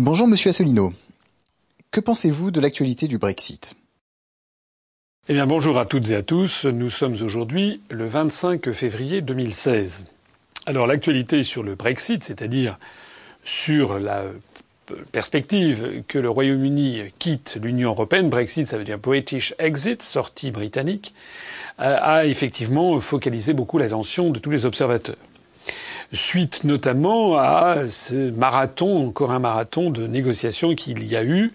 Bonjour Monsieur Asselineau. Que pensez-vous de l'actualité du Brexit? Eh bien bonjour à toutes et à tous. Nous sommes aujourd'hui le 25 février 2016. Alors l'actualité sur le Brexit, c'est-à-dire sur la perspective que le Royaume-Uni quitte l'Union européenne, Brexit ça veut dire British Exit, sortie britannique, a effectivement focalisé beaucoup l'attention de tous les observateurs. Suite notamment à ce marathon, encore un marathon de négociations qu'il y a eu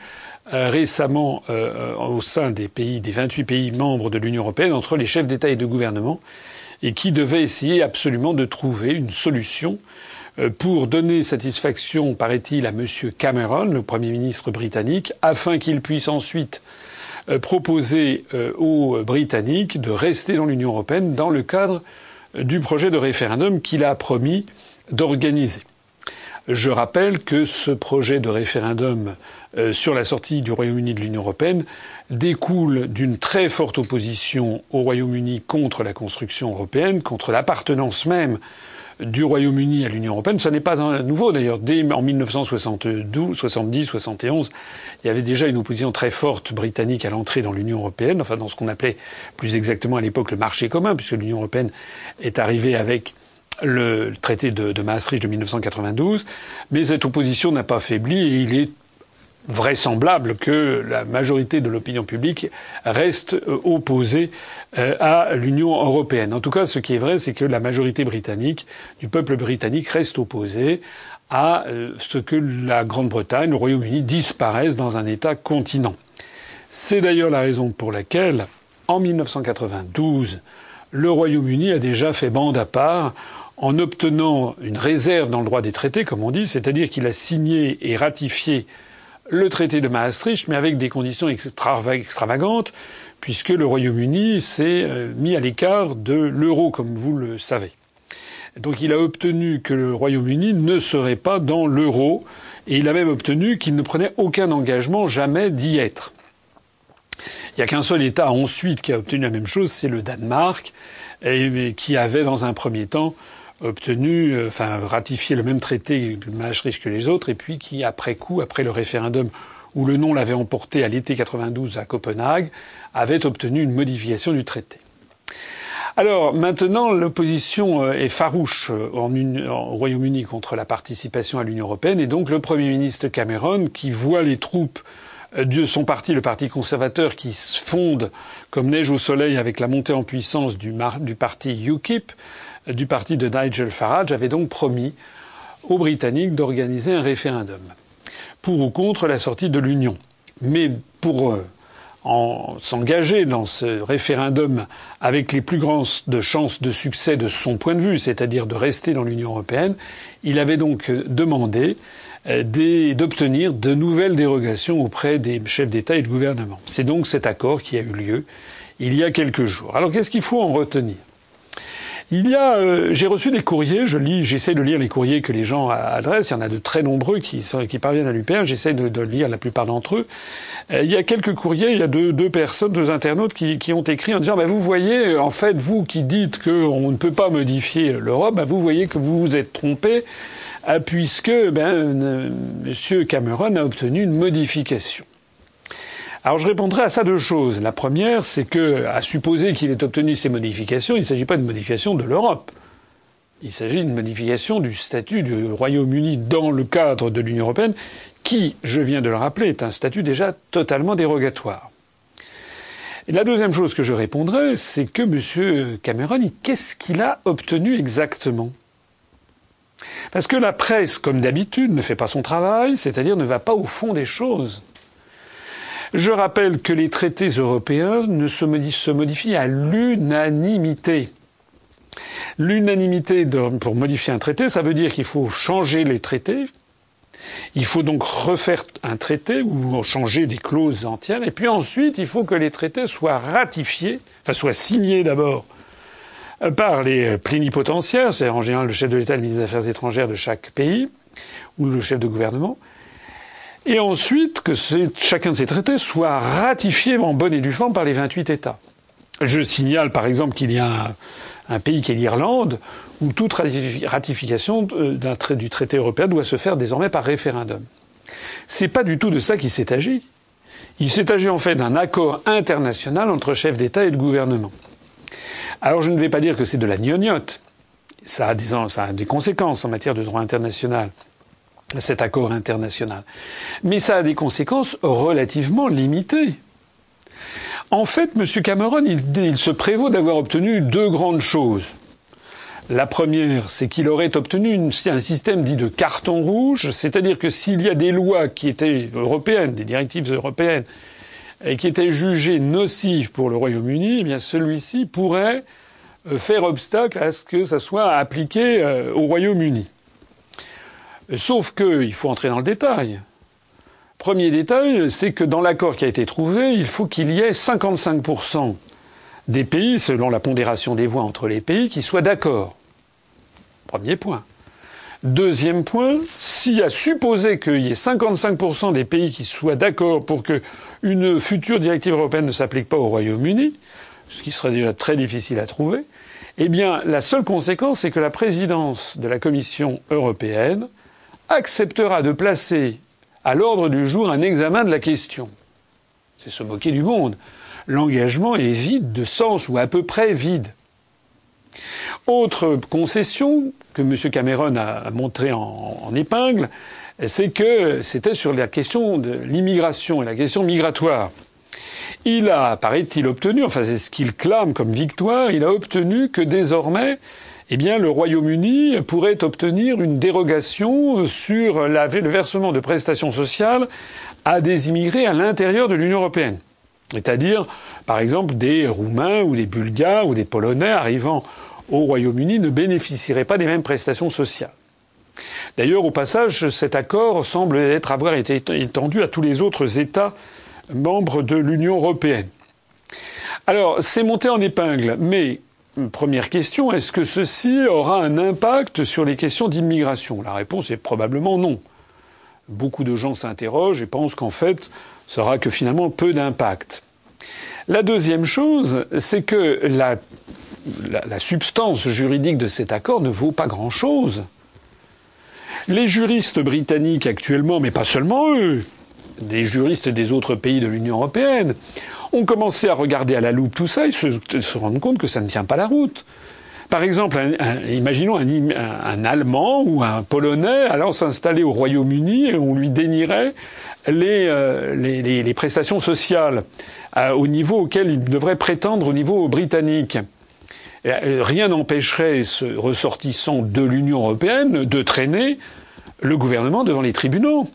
euh, récemment euh, au sein des pays, des 28 pays membres de l'Union européenne, entre les chefs d'État et de gouvernement, et qui devaient essayer absolument de trouver une solution euh, pour donner satisfaction, paraît-il, à M. Cameron, le Premier ministre britannique, afin qu'il puisse ensuite euh, proposer euh, aux Britanniques de rester dans l'Union européenne dans le cadre du projet de référendum qu'il a promis d'organiser. Je rappelle que ce projet de référendum sur la sortie du Royaume-Uni de l'Union européenne découle d'une très forte opposition au Royaume-Uni contre la construction européenne, contre l'appartenance même du Royaume-Uni à l'Union européenne. Ce n'est pas un nouveau d'ailleurs. En 1972, 70, 71, il y avait déjà une opposition très forte britannique à l'entrée dans l'Union européenne, enfin dans ce qu'on appelait plus exactement à l'époque le marché commun, puisque l'Union européenne est arrivée avec le traité de, de Maastricht de 1992. Mais cette opposition n'a pas faibli et il est vraisemblable que la majorité de l'opinion publique reste euh, opposée euh, à l'Union européenne. En tout cas, ce qui est vrai, c'est que la majorité britannique, du peuple britannique, reste opposée à euh, ce que la Grande-Bretagne, le Royaume-Uni disparaissent dans un État continent. C'est d'ailleurs la raison pour laquelle, en 1992, le Royaume-Uni a déjà fait bande à part en obtenant une réserve dans le droit des traités, comme on dit, c'est-à-dire qu'il a signé et ratifié le traité de Maastricht, mais avec des conditions extravagantes, puisque le Royaume-Uni s'est euh, mis à l'écart de l'euro, comme vous le savez. Donc il a obtenu que le Royaume-Uni ne serait pas dans l'euro, et il a même obtenu qu'il ne prenait aucun engagement jamais d'y être. Il n'y a qu'un seul État ensuite qui a obtenu la même chose, c'est le Danemark, qui avait dans un premier temps obtenu, euh, enfin ratifié le même traité Maastricht que les autres, et puis qui, après coup, après le référendum où le non l'avait emporté à l'été 92 à Copenhague, avait obtenu une modification du traité. Alors maintenant, l'opposition euh, est farouche euh, au Royaume-Uni contre la participation à l'Union européenne, et donc le Premier ministre Cameron, qui voit les troupes de son parti, le Parti conservateur, qui se fonde comme neige au soleil avec la montée en puissance du parti UKIP, du parti de Nigel Farage avait donc promis aux Britanniques d'organiser un référendum pour ou contre la sortie de l'Union. Mais pour euh, s'engager dans ce référendum avec les plus grandes chances de succès de son point de vue, c'est-à-dire de rester dans l'Union européenne, il avait donc euh, demandé euh, d'obtenir de nouvelles dérogations auprès des chefs d'État et de gouvernement. C'est donc cet accord qui a eu lieu il y a quelques jours. Alors qu'est-ce qu'il faut en retenir? Il y a, euh, j'ai reçu des courriers, je lis, j'essaie de lire les courriers que les gens adressent. Il y en a de très nombreux qui, parviennent à l'UPR. J'essaie de, lire la plupart d'entre eux. Euh, il y a quelques courriers, il y a deux, personnes, deux internautes qui, ont écrit en disant bah, vous voyez, en fait, vous qui dites qu'on ne peut pas modifier l'Europe, bah, vous voyez que vous vous êtes trompé, euh, puisque ben, M. Cameron a obtenu une modification. Alors je répondrai à ça deux choses. La première, c'est que, à supposer qu'il ait obtenu ces modifications, il ne s'agit pas de modification de l'Europe. Il s'agit d'une modification du statut du Royaume-Uni dans le cadre de l'Union européenne, qui, je viens de le rappeler, est un statut déjà totalement dérogatoire. La deuxième chose que je répondrai, c'est que M. Cameron, qu'est-ce qu'il a obtenu exactement? Parce que la presse, comme d'habitude, ne fait pas son travail, c'est-à-dire ne va pas au fond des choses. Je rappelle que les traités européens ne se modifient, à l'unanimité. L'unanimité pour modifier un traité, ça veut dire qu'il faut changer les traités. Il faut donc refaire un traité ou changer des clauses entières. Et puis ensuite, il faut que les traités soient ratifiés, enfin soient signés d'abord par les plénipotentiaires, c'est en général le chef de l'État et le ministre des Affaires étrangères de chaque pays, ou le chef de gouvernement, et ensuite que chacun de ces traités soit ratifié en bonne et due forme par les 28 États. Je signale par exemple qu'il y a un, pays qui est l'Irlande, où toute ratification du traité européen doit se faire désormais par référendum. C'est pas du tout de ça qu'il s'est agi. Il s'est agi en fait d'un accord international entre chefs d'État et de gouvernement. Alors je ne vais pas dire que c'est de la gnognotte. Ça a des conséquences en matière de droit international, cet accord international. Mais ça a des conséquences relativement limitées. En fait, M. Cameron, il, se prévaut d'avoir obtenu deux grandes choses. La première, c'est qu'il aurait obtenu un système dit de carton rouge, c'est-à-dire que s'il y a des lois qui étaient européennes, des directives européennes, et qui étaient jugées nocives pour le Royaume-Uni, eh bien celui-ci pourrait euh, faire obstacle à ce que ça soit appliqué euh, au Royaume-Uni. Sauf qu'il faut entrer dans le détail. Premier détail, c'est que dans l'accord qui a été trouvé, il faut qu'il y ait 55% des pays, selon la pondération des voix entre les pays, qui soient d'accord. Premier point. Deuxième point, s'il a supposé qu'il y ait 55% des pays qui soient d'accord pour qu'une future directive européenne ne s'applique pas au Royaume-Uni, ce qui serait déjà très difficile à trouver, eh bien, la seule conséquence, c'est que la présidence de la Commission européenne acceptera de placer à l'ordre du jour un examen de la question. C'est se moquer du monde l'engagement est vide de sens, ou à peu près vide. Autre concession que M. Cameron a montré en, épingle, c'est que c'était sur la question de l'immigration et la question migratoire. Il a, paraît-il, obtenu, enfin c'est ce qu'il clame comme victoire, il a obtenu que désormais, eh bien, le Royaume-Uni pourrait obtenir une dérogation sur le versement de prestations sociales à des immigrés à l'intérieur de l'Union européenne. C'est-à-dire, par exemple, des Roumains ou des Bulgares ou des Polonais arrivant au Royaume-Uni ne bénéficieraient pas des mêmes prestations sociales. D'ailleurs, au passage, cet accord semble être avoir été étendu à tous les autres États membres de l'Union européenne. Alors, c'est monté en épingle, mais première question, est-ce que ceci aura un impact sur les questions d'immigration? La réponse est probablement non. Beaucoup de gens s'interrogent et pensent qu'en fait, ça aura que finalement peu d'impact. La deuxième chose, c'est que la, substance juridique de cet accord ne vaut pas grand-chose. Les juristes britanniques actuellement, mais pas seulement eux, des juristes des autres pays de l'Union européenne, ont commencé à regarder à la loupe tout ça et se, se rendent compte que ça ne tient pas la route. Par exemple, imaginons un, Allemand ou un Polonais allant s'installer au Royaume-Uni et on lui dénierait euh, les, les, prestations sociales euh, au niveau auquel il devrait prétendre au niveau britannique. Euh, rien n'empêcherait ce ressortissant de l'Union européenne de traîner le gouvernement devant les tribunaux.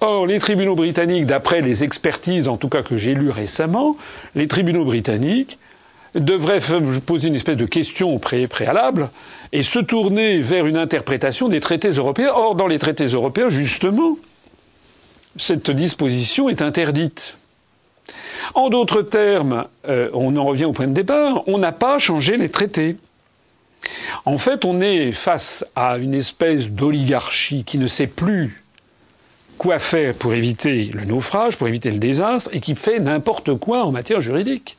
Or, les tribunaux britanniques, d'après les expertises, en tout cas que j'ai lues récemment, les tribunaux britanniques devraient poser une espèce de question préalable et se tourner vers une interprétation des traités européens. Or, dans les traités européens, justement, cette disposition est interdite. En d'autres termes, euh, on en revient au point de départ, on n'a pas changé les traités. En fait, on est face à une espèce d'oligarchie qui ne sait plus quoi faire pour éviter le naufrage, pour éviter le désastre, et qui fait n'importe quoi en matière juridique.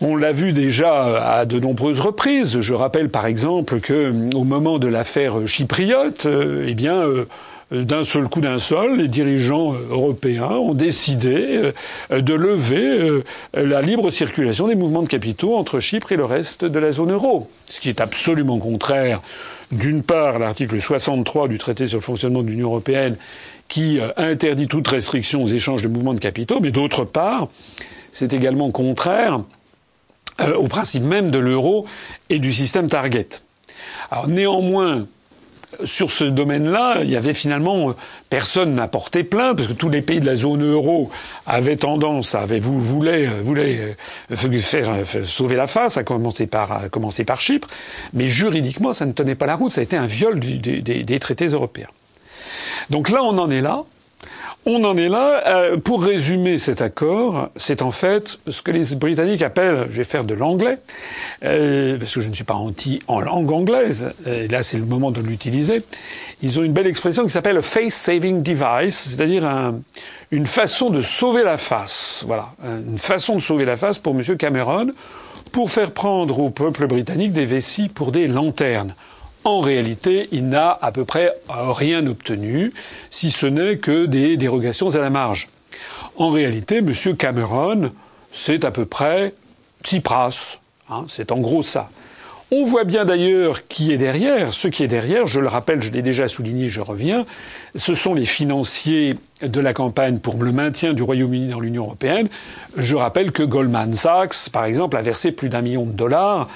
On l'a vu déjà à de nombreuses reprises. Je rappelle par exemple que, au moment de l'affaire chypriote, euh, eh bien, euh, d'un seul coup d'un seul, les dirigeants euh, européens ont décidé euh, de lever euh, la libre circulation des mouvements de capitaux entre Chypre et le reste de la zone euro. Ce qui est absolument contraire, d'une part, l'article 63 du traité sur le fonctionnement de l'Union européenne, qui interdit toute restriction aux échanges de mouvements de capitaux, mais d'autre part, c'est également contraire au principe même de l'euro et du système target. Alors néanmoins, sur ce domaine-là, il y avait finalement personne n'a porté plainte parce que tous les pays de la zone euro avaient tendance, avaient voulaient, voulaient euh, faire, sauver la face, à commencer par à commencer par Chypre, mais juridiquement ça ne tenait pas la route, ça a été un viol des traités européens. Donc là, on en est là. On en est là. Euh, pour résumer cet accord, c'est en fait ce que les Britanniques appellent, je vais faire de l'anglais, euh, parce que je ne suis pas anti en langue anglaise, et là c'est le moment de l'utiliser, ils ont une belle expression qui s'appelle face saving device, c'est-à-dire une façon de sauver la face. Voilà, une façon de sauver la face pour M. Cameron, pour faire prendre au peuple britannique des vessies pour des lanternes. En réalité, il n'a à peu près rien obtenu, si ce n'est que des dérogations à la marge. En réalité, M. Cameron, c'est à peu près Tsipras. Hein, c'est en gros ça. On voit bien d'ailleurs qui est derrière. Ce qui est derrière, je le rappelle, je l'ai déjà souligné, je reviens, ce sont les financiers de la campagne pour le maintien du Royaume-Uni dans l'Union européenne. Je rappelle que Goldman Sachs, par exemple, a versé plus d'un million de dollars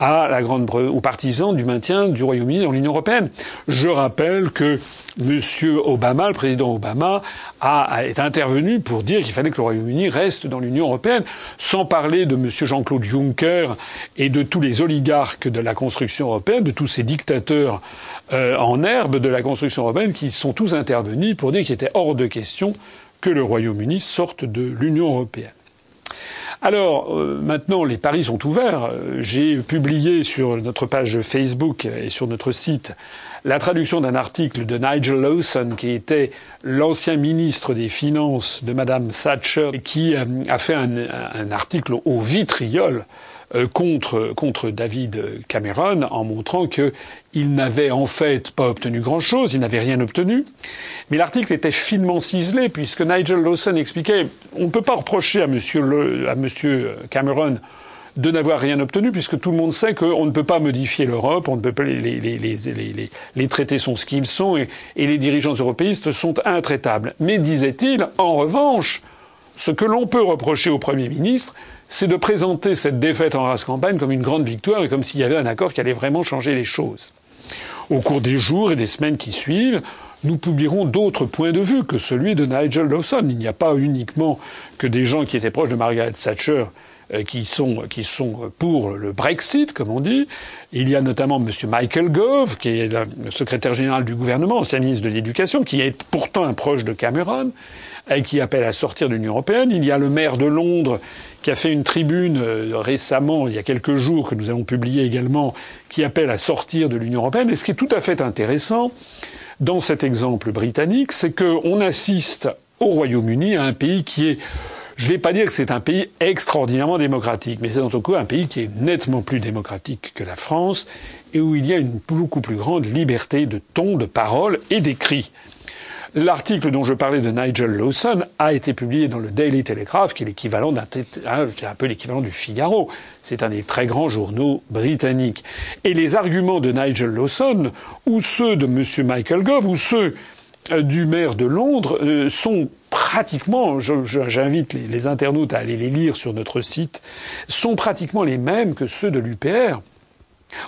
à la grande aux partisans du maintien du Royaume-Uni dans l'Union européenne. Je rappelle que M. Obama, le président Obama, a, est intervenu pour dire qu'il fallait que le Royaume-Uni reste dans l'Union européenne, sans parler de M. Jean-Claude Juncker et de tous les oligarques de la construction européenne, de tous ces dictateurs euh, en herbe de la construction européenne qui sont tous intervenus pour dire qu'il était hors de question que le Royaume-Uni sorte de l'Union européenne. Alors euh, maintenant, les paris sont ouverts. Euh, j'ai publié sur notre page Facebook et sur notre site la traduction d'un article de Nigel Lawson, qui était l'ancien ministre des Finances de Madame Thatcher, et qui euh, a fait un, article au vitriol contre, contre David Cameron en montrant qu'il n'avait en fait pas obtenu grand-chose, il n'avait rien obtenu. Mais l'article était finement ciselé puisque Nigel Lawson expliquait on ne peut pas reprocher à monsieur Cameron de n'avoir rien obtenu, puisque tout le monde sait qu'on ne peut pas modifier l'Europe, on ne peut pas les, les, les, les, traités sont ce qu'ils sont, et, et les dirigeants européistes sont intraitables. Mais disait-il, en revanche, ce que l'on peut reprocher au Premier ministre, c'est de présenter cette défaite en race campagne comme une grande victoire et comme s'il y avait un accord qui allait vraiment changer les choses. Au cours des jours et des semaines qui suivent, nous publierons d'autres points de vue que celui de Nigel Lawson. Il n'y a pas uniquement que des gens qui étaient proches de Margaret Thatcher qui sont, qui sont pour le Brexit, comme on dit. Il y a notamment M. Michael Gove, qui est le secrétaire général du gouvernement, ancien ministre de l'Éducation, qui est pourtant un proche de Cameron, et qui appelle à sortir de l'Union européenne. Il y a le maire de Londres, qui a fait une tribune euh, récemment, il y a quelques jours, que nous avons publié également, qui appelle à sortir de l'Union européenne. Et ce qui est tout à fait intéressant dans cet exemple britannique, c'est qu'on assiste au Royaume-Uni à un pays qui est je ne vais pas dire que c'est un pays extraordinairement démocratique, mais c'est en tout cas un pays qui est nettement plus démocratique que la France et où il y a une beaucoup plus grande liberté de ton, de parole et d'écrit. L'article dont je parlais de Nigel Lawson a été publié dans le Daily Telegraph, qui est l'équivalent d'un, c'est un peu l'équivalent du Figaro. C'est un des très grands journaux britanniques. Et les arguments de Nigel Lawson, ou ceux de M. Michael Gove, ou ceux euh, du maire de Londres euh, sont pratiquement, j'invite les, internautes à aller les lire sur notre site, sont pratiquement les mêmes que ceux de l'UPR.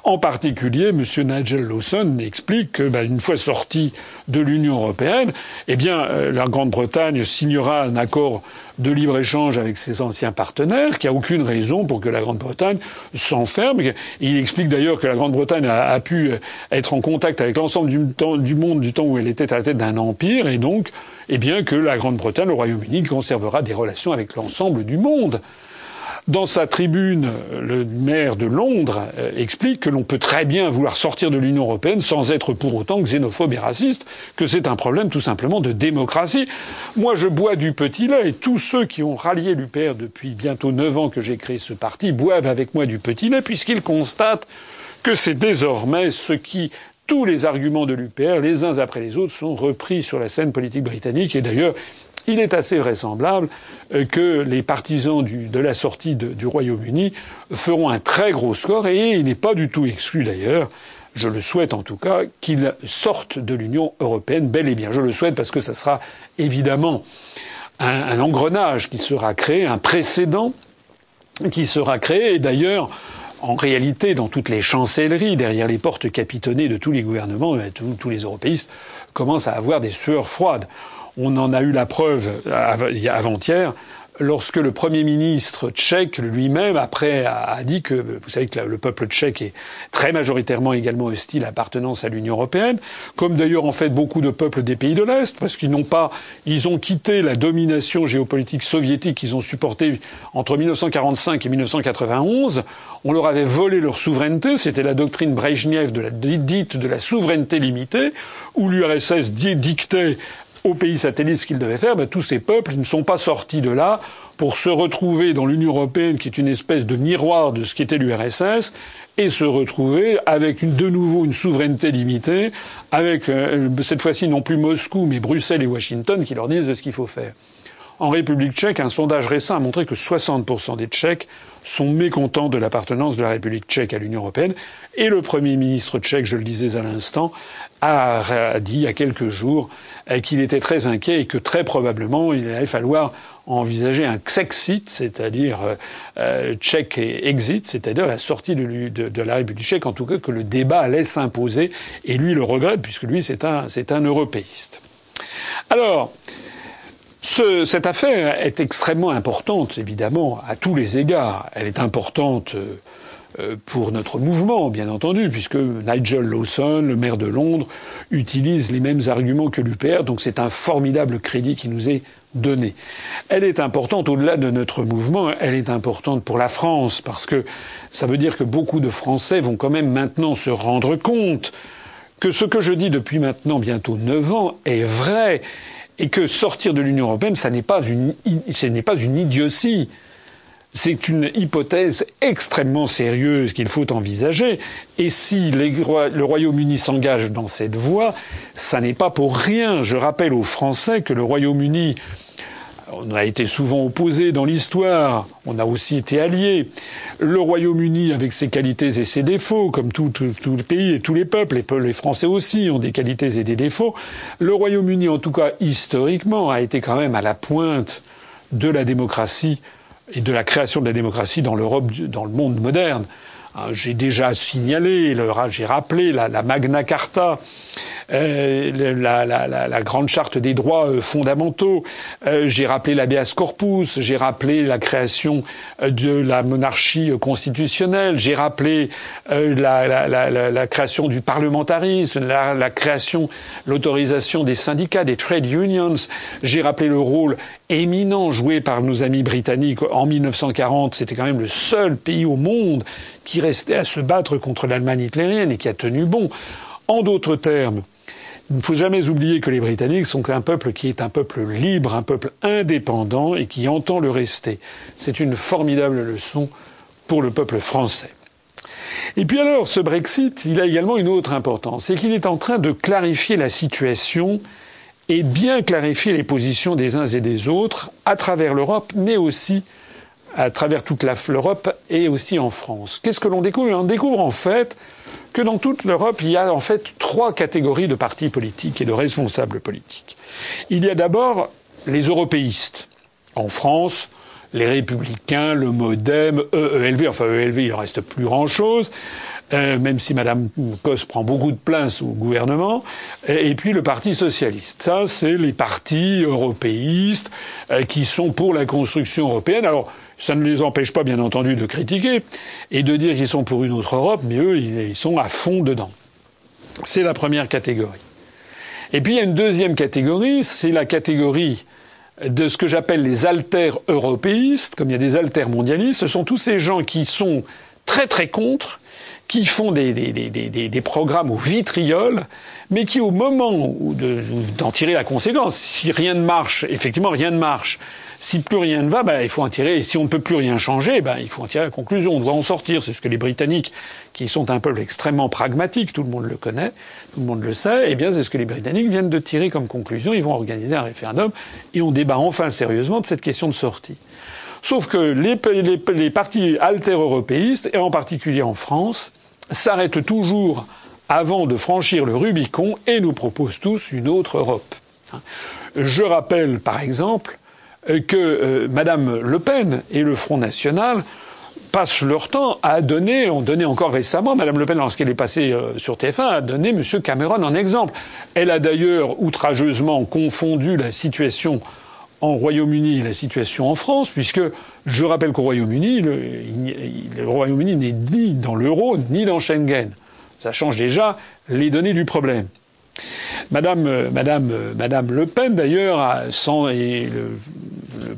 En particulier, M. Nigel Lawson explique que, ben, une fois sorti de l'Union européenne, eh bien, euh, la Grande-Bretagne signera un accord de libre-échange avec ses anciens partenaires, qu'il n'y a aucune raison pour que la Grande-Bretagne s'enferme. Il explique d'ailleurs que la Grande-Bretagne a, pu être en contact avec l'ensemble du, du, monde du temps où elle était à la tête d'un empire, et donc, eh bien, que la Grande-Bretagne, le Royaume-Uni, conservera des relations avec l'ensemble du monde. Dans sa tribune, le maire de Londres euh, explique que l'on peut très bien vouloir sortir de l'Union européenne sans être pour autant xénophobe et raciste, que c'est un problème tout simplement de démocratie. Moi, je bois du petit lait et tous ceux qui ont rallié l'UPR depuis bientôt neuf ans que j'ai créé ce parti boivent avec moi du petit lait puisqu'ils constatent que c'est désormais ce qui tous les arguments de l'UPR, les uns après les autres, sont repris sur la scène politique britannique. Et d'ailleurs, il est assez vraisemblable euh, que les partisans de la sortie du Royaume-Uni feront un très gros score et il n'est pas du tout exclu d'ailleurs je le souhaite en tout cas, qu'ils sortent de l'Union européenne bel et bien. Je le souhaite parce que ça sera évidemment un, engrenage qui sera créé, un précédent qui sera créé. Et d'ailleurs, en réalité, dans toutes les chancelleries, derrière les portes capitonnées de tous les gouvernements, tous les européistes commencent à avoir des sueurs froides. On en a eu la preuve avant-hier lorsque le Premier ministre tchèque lui-même, après, a, dit que, vous savez que le peuple tchèque est très majoritairement également hostile à l'appartenance à l'Union européenne, comme d'ailleurs en fait beaucoup de peuples des pays de l'Est, parce qu'ils n'ont pas, ils ont quitté la domination géopolitique soviétique qu'ils ont supportée entre 1945 et 1991. On leur avait volé leur souveraineté, c'était la doctrine Brejnev de la dite de la souveraineté limitée, où l'URSS dictait aux pays satellites ce qu'ils devaient faire, ben, tous ces peuples ne sont pas sortis de là pour se retrouver dans l'Union européenne, qui est une espèce de miroir de ce qu'était l'URSS, et se retrouver avec une, de nouveau une souveraineté limitée, avec euh, cette fois-ci non plus Moscou, mais Bruxelles et Washington qui leur disent ce qu'il faut faire. En République tchèque, un sondage récent a montré que 60% des Tchèques sont mécontents de l'appartenance de la République tchèque à l'Union européenne. Et le Premier ministre tchèque, je le disais à l'instant, a dit il y a quelques jours euh, qu'il était très inquiet et que très probablement il allait falloir envisager un Xexit, c'est-à-dire euh, euh, tchèque et exit, c'est-à-dire la sortie de, de, la République tchèque, en tout cas que le débat allait s'imposer, et lui le regrette puisque lui c'est un, c'est un européiste. Alors, ce, cette affaire est extrêmement importante, évidemment, à tous les égards. Elle est importante euh, euh, pour notre mouvement, bien entendu, puisque Nigel Lawson, le maire de Londres, utilise les mêmes arguments que l'UPR, donc c'est un formidable crédit qui nous est donné. Elle est importante au-delà de notre mouvement, elle est importante pour la France, parce que ça veut dire que beaucoup de Français vont quand même maintenant se rendre compte que ce que je dis depuis maintenant bientôt neuf ans est vrai et que sortir de l'Union européenne, ça n'est pas une, ce n'est pas une idiotie. C'est une hypothèse extrêmement sérieuse qu'il faut envisager. Et si le Royaume-Uni s'engage dans cette voie, ça n'est pas pour rien. Je rappelle aux Français que le Royaume-Uni on a été souvent opposés dans l'histoire, on a aussi été alliés. Le Royaume-Uni, avec ses qualités et ses défauts, comme tous les pays et tous les peuples, les Français aussi ont des qualités et des défauts. Le Royaume-Uni, en tout cas historiquement, a été quand même à la pointe de la démocratie et de la création de la démocratie dans l'Europe, dans le monde moderne. Hein, j'ai déjà signalé, j'ai rappelé la, Magna Carta, euh, la, grande charte des droits euh, fondamentaux, euh, j'ai rappelé l'habeas corpus, j'ai rappelé la création de la monarchie constitutionnelle, j'ai rappelé la, création du parlementarisme, la, création, l'autorisation des syndicats, des trade unions, j'ai rappelé le rôle éminent joué par nos amis britanniques en 1940. C'était quand même le seul pays au monde qui restait à se battre contre l'Allemagne hitlérienne et qui a tenu bon. En d'autres termes, il ne faut jamais oublier que les Britanniques sont un peuple qui est un peuple libre, un peuple indépendant et qui entend le rester. C'est une formidable leçon pour le peuple français. Et puis alors, ce Brexit, il a également une autre importance, c'est qu'il est en train de clarifier la situation et bien clarifier les positions des uns et des autres à travers l'Europe, mais aussi à travers toute l'Europe et aussi en France. Qu'est-ce que l'on découvre? On découvre en fait que dans toute l'Europe, il y a en fait trois catégories de partis politiques et de responsables politiques. Il y a d'abord les européistes. En France, les républicains, le MoDem, EELV, enfin EELV, il ne reste plus grand-chose. Euh, même si Madame Cos prend beaucoup de place au gouvernement, et, puis le Parti socialiste. Ça, c'est les partis européistes euh, qui sont pour la construction européenne. Alors, ça ne les empêche pas, bien entendu, de critiquer et de dire qu'ils sont pour une autre Europe, mais eux, ils sont à fond dedans. C'est la première catégorie. Et puis il y a une deuxième catégorie, c'est la catégorie de ce que j'appelle les alters européistes, comme il y a des alters mondialistes. Ce sont tous ces gens qui sont très très contre qui font des, des, des, des, programmes au vitriol, mais qui, au moment d'en tirer la conséquence, si rien ne marche, effectivement, rien ne marche. Si plus rien ne va, ben, il faut en tirer. Et si on ne peut plus rien changer, ben, il faut en tirer la conclusion. On doit en sortir. C'est ce que les Britanniques, qui sont un peuple extrêmement pragmatique, tout le monde le connaît, tout le monde le sait, eh bien, c'est ce que les Britanniques viennent de tirer comme conclusion. Ils vont organiser un référendum et on débat enfin sérieusement de cette question de sortie. Sauf que les, les, les partis alter-européistes, et en particulier en France, s'arrête toujours avant de franchir le Rubicon et nous propose tous une autre Europe. Je rappelle, par exemple, que euh, Madame Le Pen et le Front National passent leur temps à donner, ont donné encore récemment, Madame Le Pen, lorsqu'elle est passée euh, sur TF1, a donné M. Cameron en exemple. Elle a d'ailleurs outrageusement confondu la situation en Royaume-Uni la situation en France, puisque je rappelle qu'au Royaume-Uni, le, Royaume-Uni n'est ni dans l'euro ni dans Schengen. Ça change déjà les données du problème. Madame, euh, Madame, euh, Madame Le Pen, d'ailleurs, sans et le,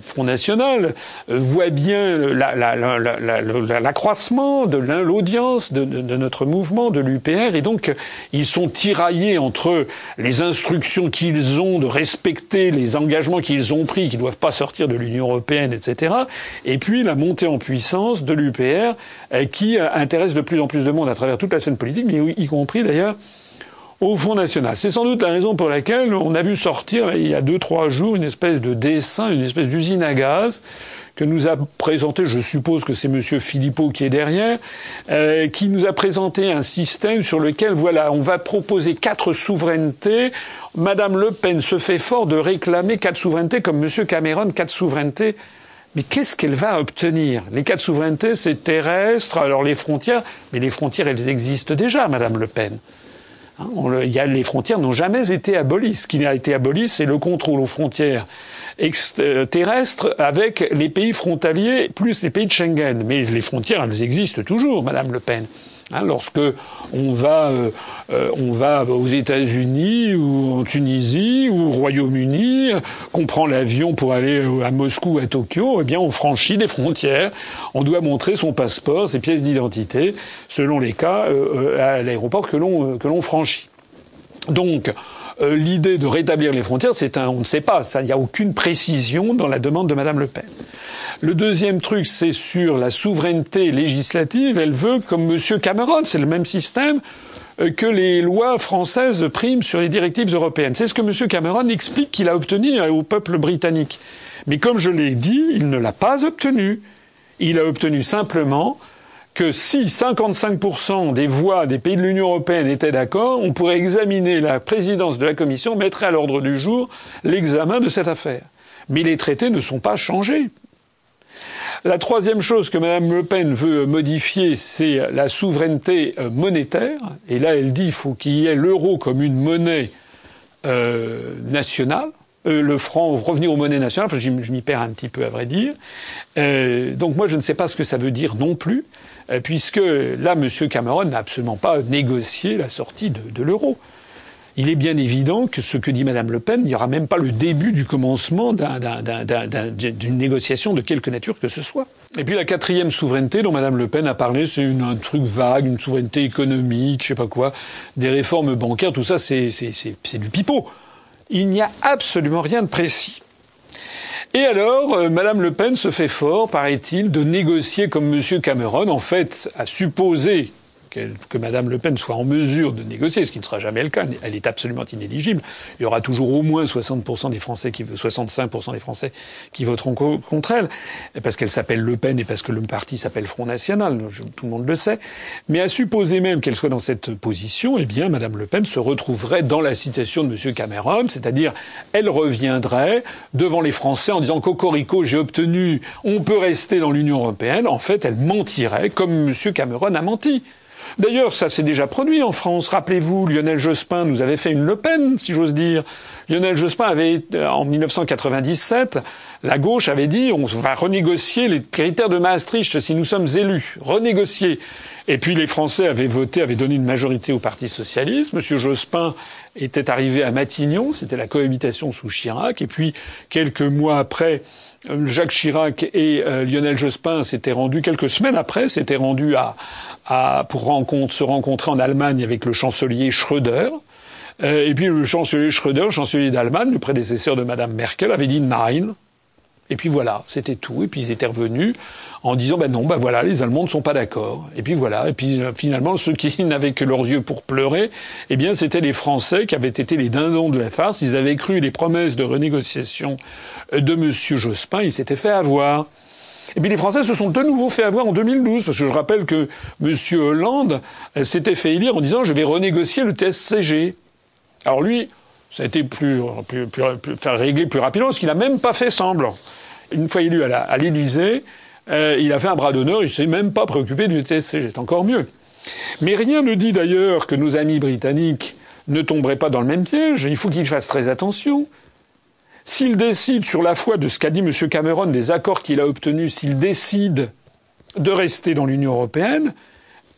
Front National voit bien l'accroissement de l'audience de, notre mouvement, de l'UPR, et donc ils sont tiraillés entre les instructions qu'ils ont de respecter les engagements qu'ils ont pris, qui ne doivent pas sortir de l'Union européenne, etc., et puis la montée en puissance de l'UPR, qui intéresse de plus en plus de monde à travers toute la scène politique, y compris d'ailleurs au Front National. C'est sans doute la raison pour laquelle on a vu sortir il y a deux trois jours une espèce de dessin, une espèce d'usine à gaz que nous a présenté, je suppose que c'est Monsieur Philippot qui est derrière, euh, qui nous a présenté un système sur lequel, voilà, on va proposer quatre souverainetés. Madame Le Pen se fait fort de réclamer quatre souverainetés, comme Monsieur Cameron, quatre souverainetés. Mais qu'est-ce qu'elle va obtenir? Les quatre souverainetés, c'est terrestre, alors les frontières, mais les frontières, elles existent déjà, Madame Le Pen. Les frontières n'ont jamais été abolies. Ce qui a été aboli, c'est le contrôle aux frontières terrestres avec les pays frontaliers plus les pays de Schengen. Mais les frontières, elles existent toujours, Madame Le Pen. Hein, lorsque on va, euh, euh, on va aux États-Unis ou en Tunisie ou au Royaume-Uni, qu'on prend l'avion pour aller à Moscou ou à Tokyo, eh bien on franchit les frontières. On doit montrer son passeport, ses pièces d'identité, selon les cas, euh, à l'aéroport que l'on que l'on franchit. Donc l'idée de rétablir les frontières, c'est un, on ne sait pas, il n'y a aucune précision dans la demande de Madame Le Pen. Le deuxième truc, c'est sur la souveraineté législative. Elle veut, comme M. Cameron, c'est le même système, euh, que les lois françaises priment sur les directives européennes. C'est ce que M. Cameron explique qu'il a obtenu euh, au peuple britannique. Mais comme je l'ai dit, il ne l'a pas obtenu. Il a obtenu simplement que si 55% des voix des pays de l'Union européenne étaient d'accord, on pourrait examiner la présidence de la Commission, mettrait à l'ordre du jour l'examen de cette affaire. Mais les traités ne sont pas changés. La troisième chose que Mme Le Pen veut modifier, c'est la souveraineté euh, monétaire. Et là, elle dit qu'il faut qu'il y ait l'euro comme une monnaie euh, nationale. Euh, le franc, revenir aux monnaies nationales, enfin, je m'y perds un petit peu à vrai dire. donc moi, je ne sais pas ce que ça veut dire non plus, puisque là, M. Cameron n'a absolument pas négocié la sortie de l'euro il est bien évident que ce que dit Mme Le Pen, il n'y aura même pas le début du commencement d'une négociation de quelque nature que ce soit. Et puis la quatrième souveraineté dont Mme Le Pen a parlé, c'est un truc vague, une souveraineté économique, je sais pas quoi, des réformes bancaires, tout ça, c'est du pipeau. Il n'y a absolument rien de précis. Et alors, euh, Mme Le Pen se fait fort, paraît-il, de négocier comme M. Cameron, en fait, à supposer que Mme Le Pen soit en mesure de négocier, ce qui ne sera jamais le cas. Elle est absolument inéligible. Il y aura toujours au moins 60% des Français qui 65% des Français qui voteront contre elle, parce qu'elle s'appelle Le Pen et parce que le parti s'appelle Front National. tout le monde le sait. Mais à supposer même qu'elle soit dans cette position, eh bien, Mme Le Pen se retrouverait dans la citation de M. Cameron, c'est-à-dire, elle reviendrait devant les Français en disant Cocorico, j'ai obtenu, on peut rester dans l'Union européenne. En fait, elle mentirait comme M. Cameron a menti. D'ailleurs, ça s'est déjà produit en France. Rappelez-vous, Lionel Jospin nous avait fait une Le Pen, si j'ose dire. Lionel Jospin avait, euh, en 1997, la gauche avait dit on va renégocier les critères de Maastricht si nous sommes élus. Renégocier. Et puis les Français avaient voté, avaient donné une majorité au Parti socialiste. Monsieur Jospin était arrivé à Matignon, c'était la cohabitation sous Chirac. Et puis quelques mois après, Jacques Chirac et euh, Lionel Jospin s'étaient rendus quelques semaines après, s'étaient rendus à, pour rencontre, se rencontrer en Allemagne avec le chancelier Schröder. Euh, et puis le chancelier Schröder, chancelier d'Allemagne, le prédécesseur de Madame Merkel, avait dit Nein. Et puis voilà, c'était tout. Et puis ils étaient revenus en disant ben non, ben voilà, les Allemands ne sont pas d'accord. Et puis voilà. Et puis euh, finalement, ceux qui n'avaient que leurs yeux pour pleurer, eh bien, c'était les Français qui avaient été les dindons de la farce. Ils avaient cru les promesses de renégociation de M. Jospin. Ils s'étaient fait avoir. Et puis les Français se sont de nouveau fait avoir en 2012, parce que je rappelle que M. Hollande euh, s'était fait élire en disant je vais renégocier le TSCG. Alors lui, ça a été plus, plus, plus, régler plus rapidement, parce qu'il n'a même pas fait semblant. Une fois élu à l'Élysée, euh, il a fait un bras d'honneur, il s'est même pas préoccupé du TSCG, c'est encore mieux. Mais rien ne dit d'ailleurs que nos amis britanniques ne tomberaient pas dans le même piège. Il faut qu'ils fassent très attention. S'il décide, sur la foi de ce qu'a dit M. Cameron, des accords qu'il a obtenus, s'il décide de rester dans l'Union européenne,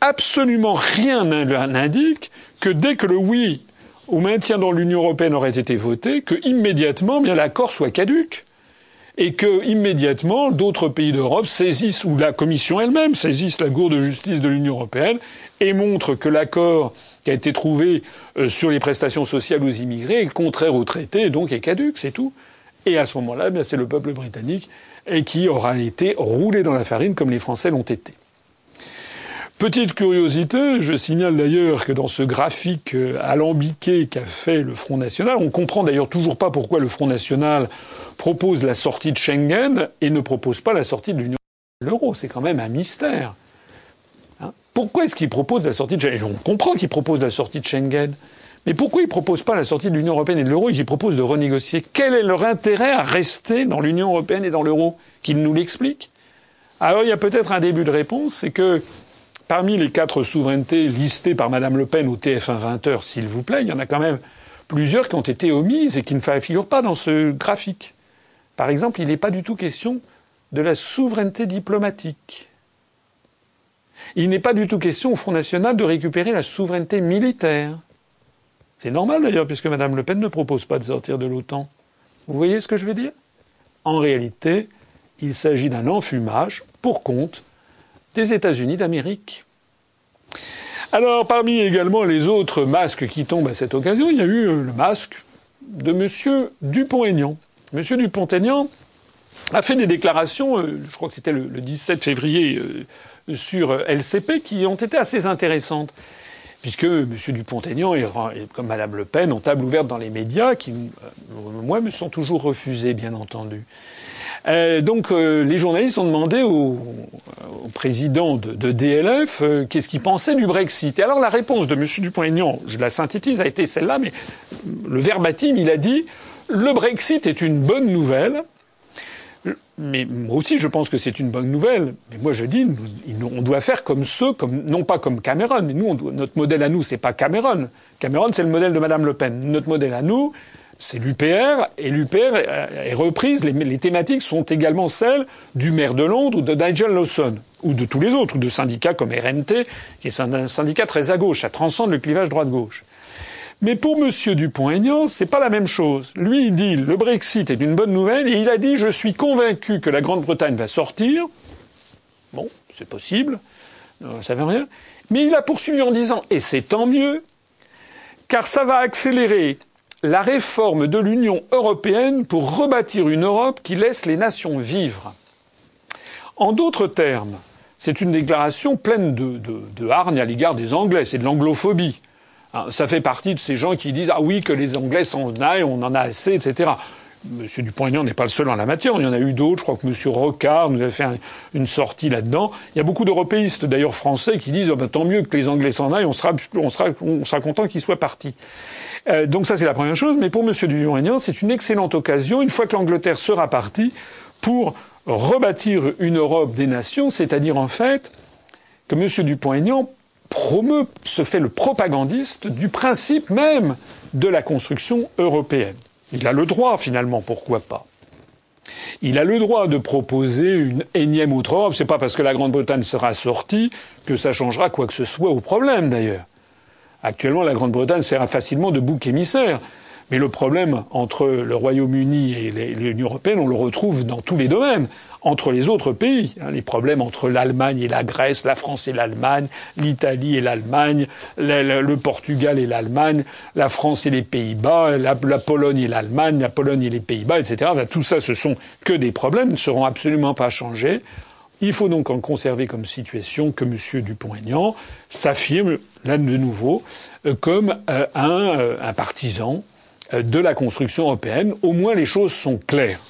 absolument rien n'indique que dès que le oui au maintien dans l'Union européenne aurait été voté, que immédiatement, l'accord soit caduque et que immédiatement d'autres pays d'Europe saisissent ou la Commission elle-même saisisse la Cour de justice de l'Union européenne et montre que l'accord qui a été trouvé euh, sur les prestations sociales aux immigrés est contraire au traité donc est caduque, c'est tout. Et à ce moment-là, eh c'est le peuple britannique qui aura été roulé dans la farine comme les Français l'ont été. Petite curiosité, je signale d'ailleurs que dans ce graphique euh, alambiqué qu'a fait le Front National, on comprend d'ailleurs toujours pas pourquoi le Front National propose la sortie de Schengen et ne propose pas la sortie de l'Union l'euro. C'est quand même un mystère. Hein? Pourquoi est-ce qu'il propose la sortie de Schengen? On comprend qu'il propose la sortie de Schengen. Mais pourquoi ils ne proposent pas la sortie de l'Union européenne et de l'euro et qu'ils proposent de renégocier? Quel est leur intérêt à rester dans l'Union européenne et dans l'euro? Qu'ils nous l'expliquent Alors il y a peut-être un début de réponse, c'est que parmi les quatre souverainetés listées par Madame Le Pen au TF1 20h, s'il vous plaît, il y en a quand même plusieurs qui ont été omises et qui ne figurent pas dans ce graphique. Par exemple, il n'est pas du tout question de la souveraineté diplomatique. Il n'est pas du tout question au Front National de récupérer la souveraineté militaire. C'est normal d'ailleurs, puisque Mme Le Pen ne propose pas de sortir de l'OTAN. Vous voyez ce que je veux dire? En réalité, il s'agit d'un enfumage pour compte des États-Unis d'Amérique. Alors, parmi également les autres masques qui tombent à cette occasion, il y a eu le masque de M. Dupont-Aignan. M. Dupont-Aignan a fait des déclarations, euh, je crois que c'était le, 17 février, euh, sur LCP, qui ont été assez intéressantes. Puisque M. Dupont-Aignan comme Mme Le Pen ont table ouverte dans les médias, qui, euh, moi, me sont toujours refusés, bien entendu. donc les journalistes ont demandé au, président de, DLF qu'est-ce qu'il pensait du Brexit. Et alors la réponse de M. Dupont-Aignan, je la synthétise, a été celle-là, mais le verbatim, il a dit le Brexit est une bonne nouvelle. Mais moi aussi, je pense que c'est une bonne nouvelle. Mais moi, je dis, on doit faire comme ceux, non pas comme Cameron, mais nous, notre modèle à nous, c'est pas Cameron. Cameron, c'est le modèle de Madame Le Pen. Notre modèle à nous, c'est l'UPR, et l'UPR est reprise. Les, thématiques sont également celles du maire de Londres ou de Nigel Lawson, ou de tous les autres, ou de syndicats comme RMT, qui est un syndicat très à gauche, ça transcende le clivage droite-gauche. Mais pour M. Dupont-Aignan, c'est pas la même chose. Lui, il dit le Brexit est une bonne nouvelle et il a dit je suis convaincu que la Grande-Bretagne va sortir. Bon, c'est possible, euh, ça veut rien. Mais il a poursuivi en disant et c'est tant mieux, car ça va accélérer la réforme de l'Union européenne pour rebâtir une Europe qui laisse les nations vivre. En d'autres termes, c'est une déclaration pleine de, de, de hargne à l'égard des Anglais, c'est de l'anglophobie. Ah, ça fait partie de ces gens qui disent ah oui que les Anglais s'en aillent, on en a assez, etc. Monsieur Dupont-Aignan n'est pas le seul en la matière. Il y en a eu d'autres. Je crois que Monsieur Rocard nous a fait une sortie là-dedans. Il y a beaucoup d'européistes, d'ailleurs français, qui disent oh, ben, tant mieux que les Anglais s'en aillent. On sera, on sera, on sera content qu'ils soient partis. Euh, donc ça c'est la première chose. Mais pour Monsieur Dupont-Aignan, c'est une excellente occasion, une fois que l'Angleterre sera partie, pour rebâtir une Europe des nations, c'est-à-dire en fait que Monsieur Dupont-Aignan promeut, se fait le propagandiste du principe même de la construction européenne. Il a le droit, finalement, pourquoi pas. Il a le droit de proposer une énième autre Europe. C'est pas parce que la Grande-Bretagne sera sortie que ça changera quoi que ce soit au problème, d'ailleurs. Actuellement, la Grande-Bretagne sert facilement de bouc émissaire. Mais le problème entre le Royaume-Uni et l'Union européenne, on le retrouve dans tous les domaines, entre les autres pays. Hein, les problèmes entre l'Allemagne et la Grèce, la France et l'Allemagne, l'Italie et l'Allemagne, le, Portugal et l'Allemagne, la France et les Pays-Bas, la, Pologne et l'Allemagne, la Pologne et les Pays-Bas, etc. tout ça, ce sont que des problèmes, ne seront absolument pas changés. Il faut donc en conserver comme situation que M. Dupont-Aignan s'affirme, là de nouveau, euh, comme euh, un, euh, un partisan de la construction européenne. Au moins les choses sont claires.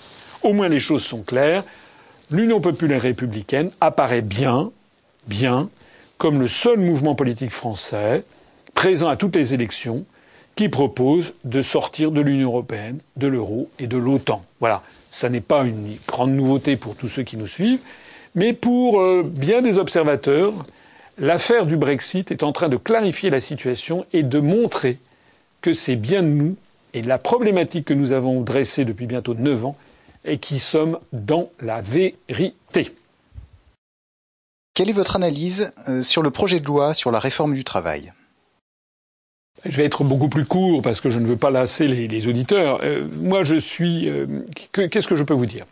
Au moins les choses sont claires. L'Union populaire républicaine apparaît bien, bien, comme le seul mouvement politique français présent à toutes les élections qui propose de sortir de l'Union européenne, de l'euro et de l'OTAN. Voilà. Ça n'est pas une grande nouveauté pour tous ceux qui nous suivent, mais pour euh, bien des observateurs, l'affaire du Brexit est en train de clarifier la situation et de montrer que c'est bien nous et la problématique que nous avons dressée depuis bientôt neuf ans et qui sommes dans la vérité. Quelle est votre analyse euh, sur le projet de loi sur la réforme du travail? Je vais être beaucoup plus court parce que je ne veux pas lasser les, auditeurs. Euh, moi, je suis. Euh, qu'est-ce que je peux vous dire?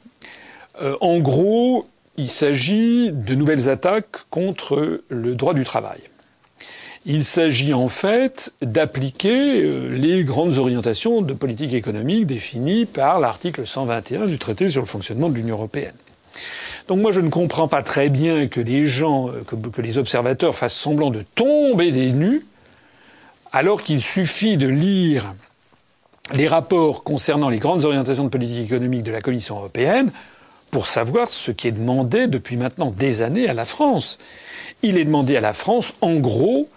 Euh, En gros, il s'agit de nouvelles attaques contre le droit du travail. Il s'agit en fait d'appliquer les grandes orientations de politique économique définies par l'article 121 du traité sur le fonctionnement de l'Union européenne. Donc moi je ne comprends pas très bien que les gens, que, que les observateurs fassent semblant de tomber des nues alors qu'il suffit de lire les rapports concernant les grandes orientations de politique économique de la Commission européenne pour savoir ce qui est demandé depuis maintenant des années à la France. Il est demandé à la France, en gros,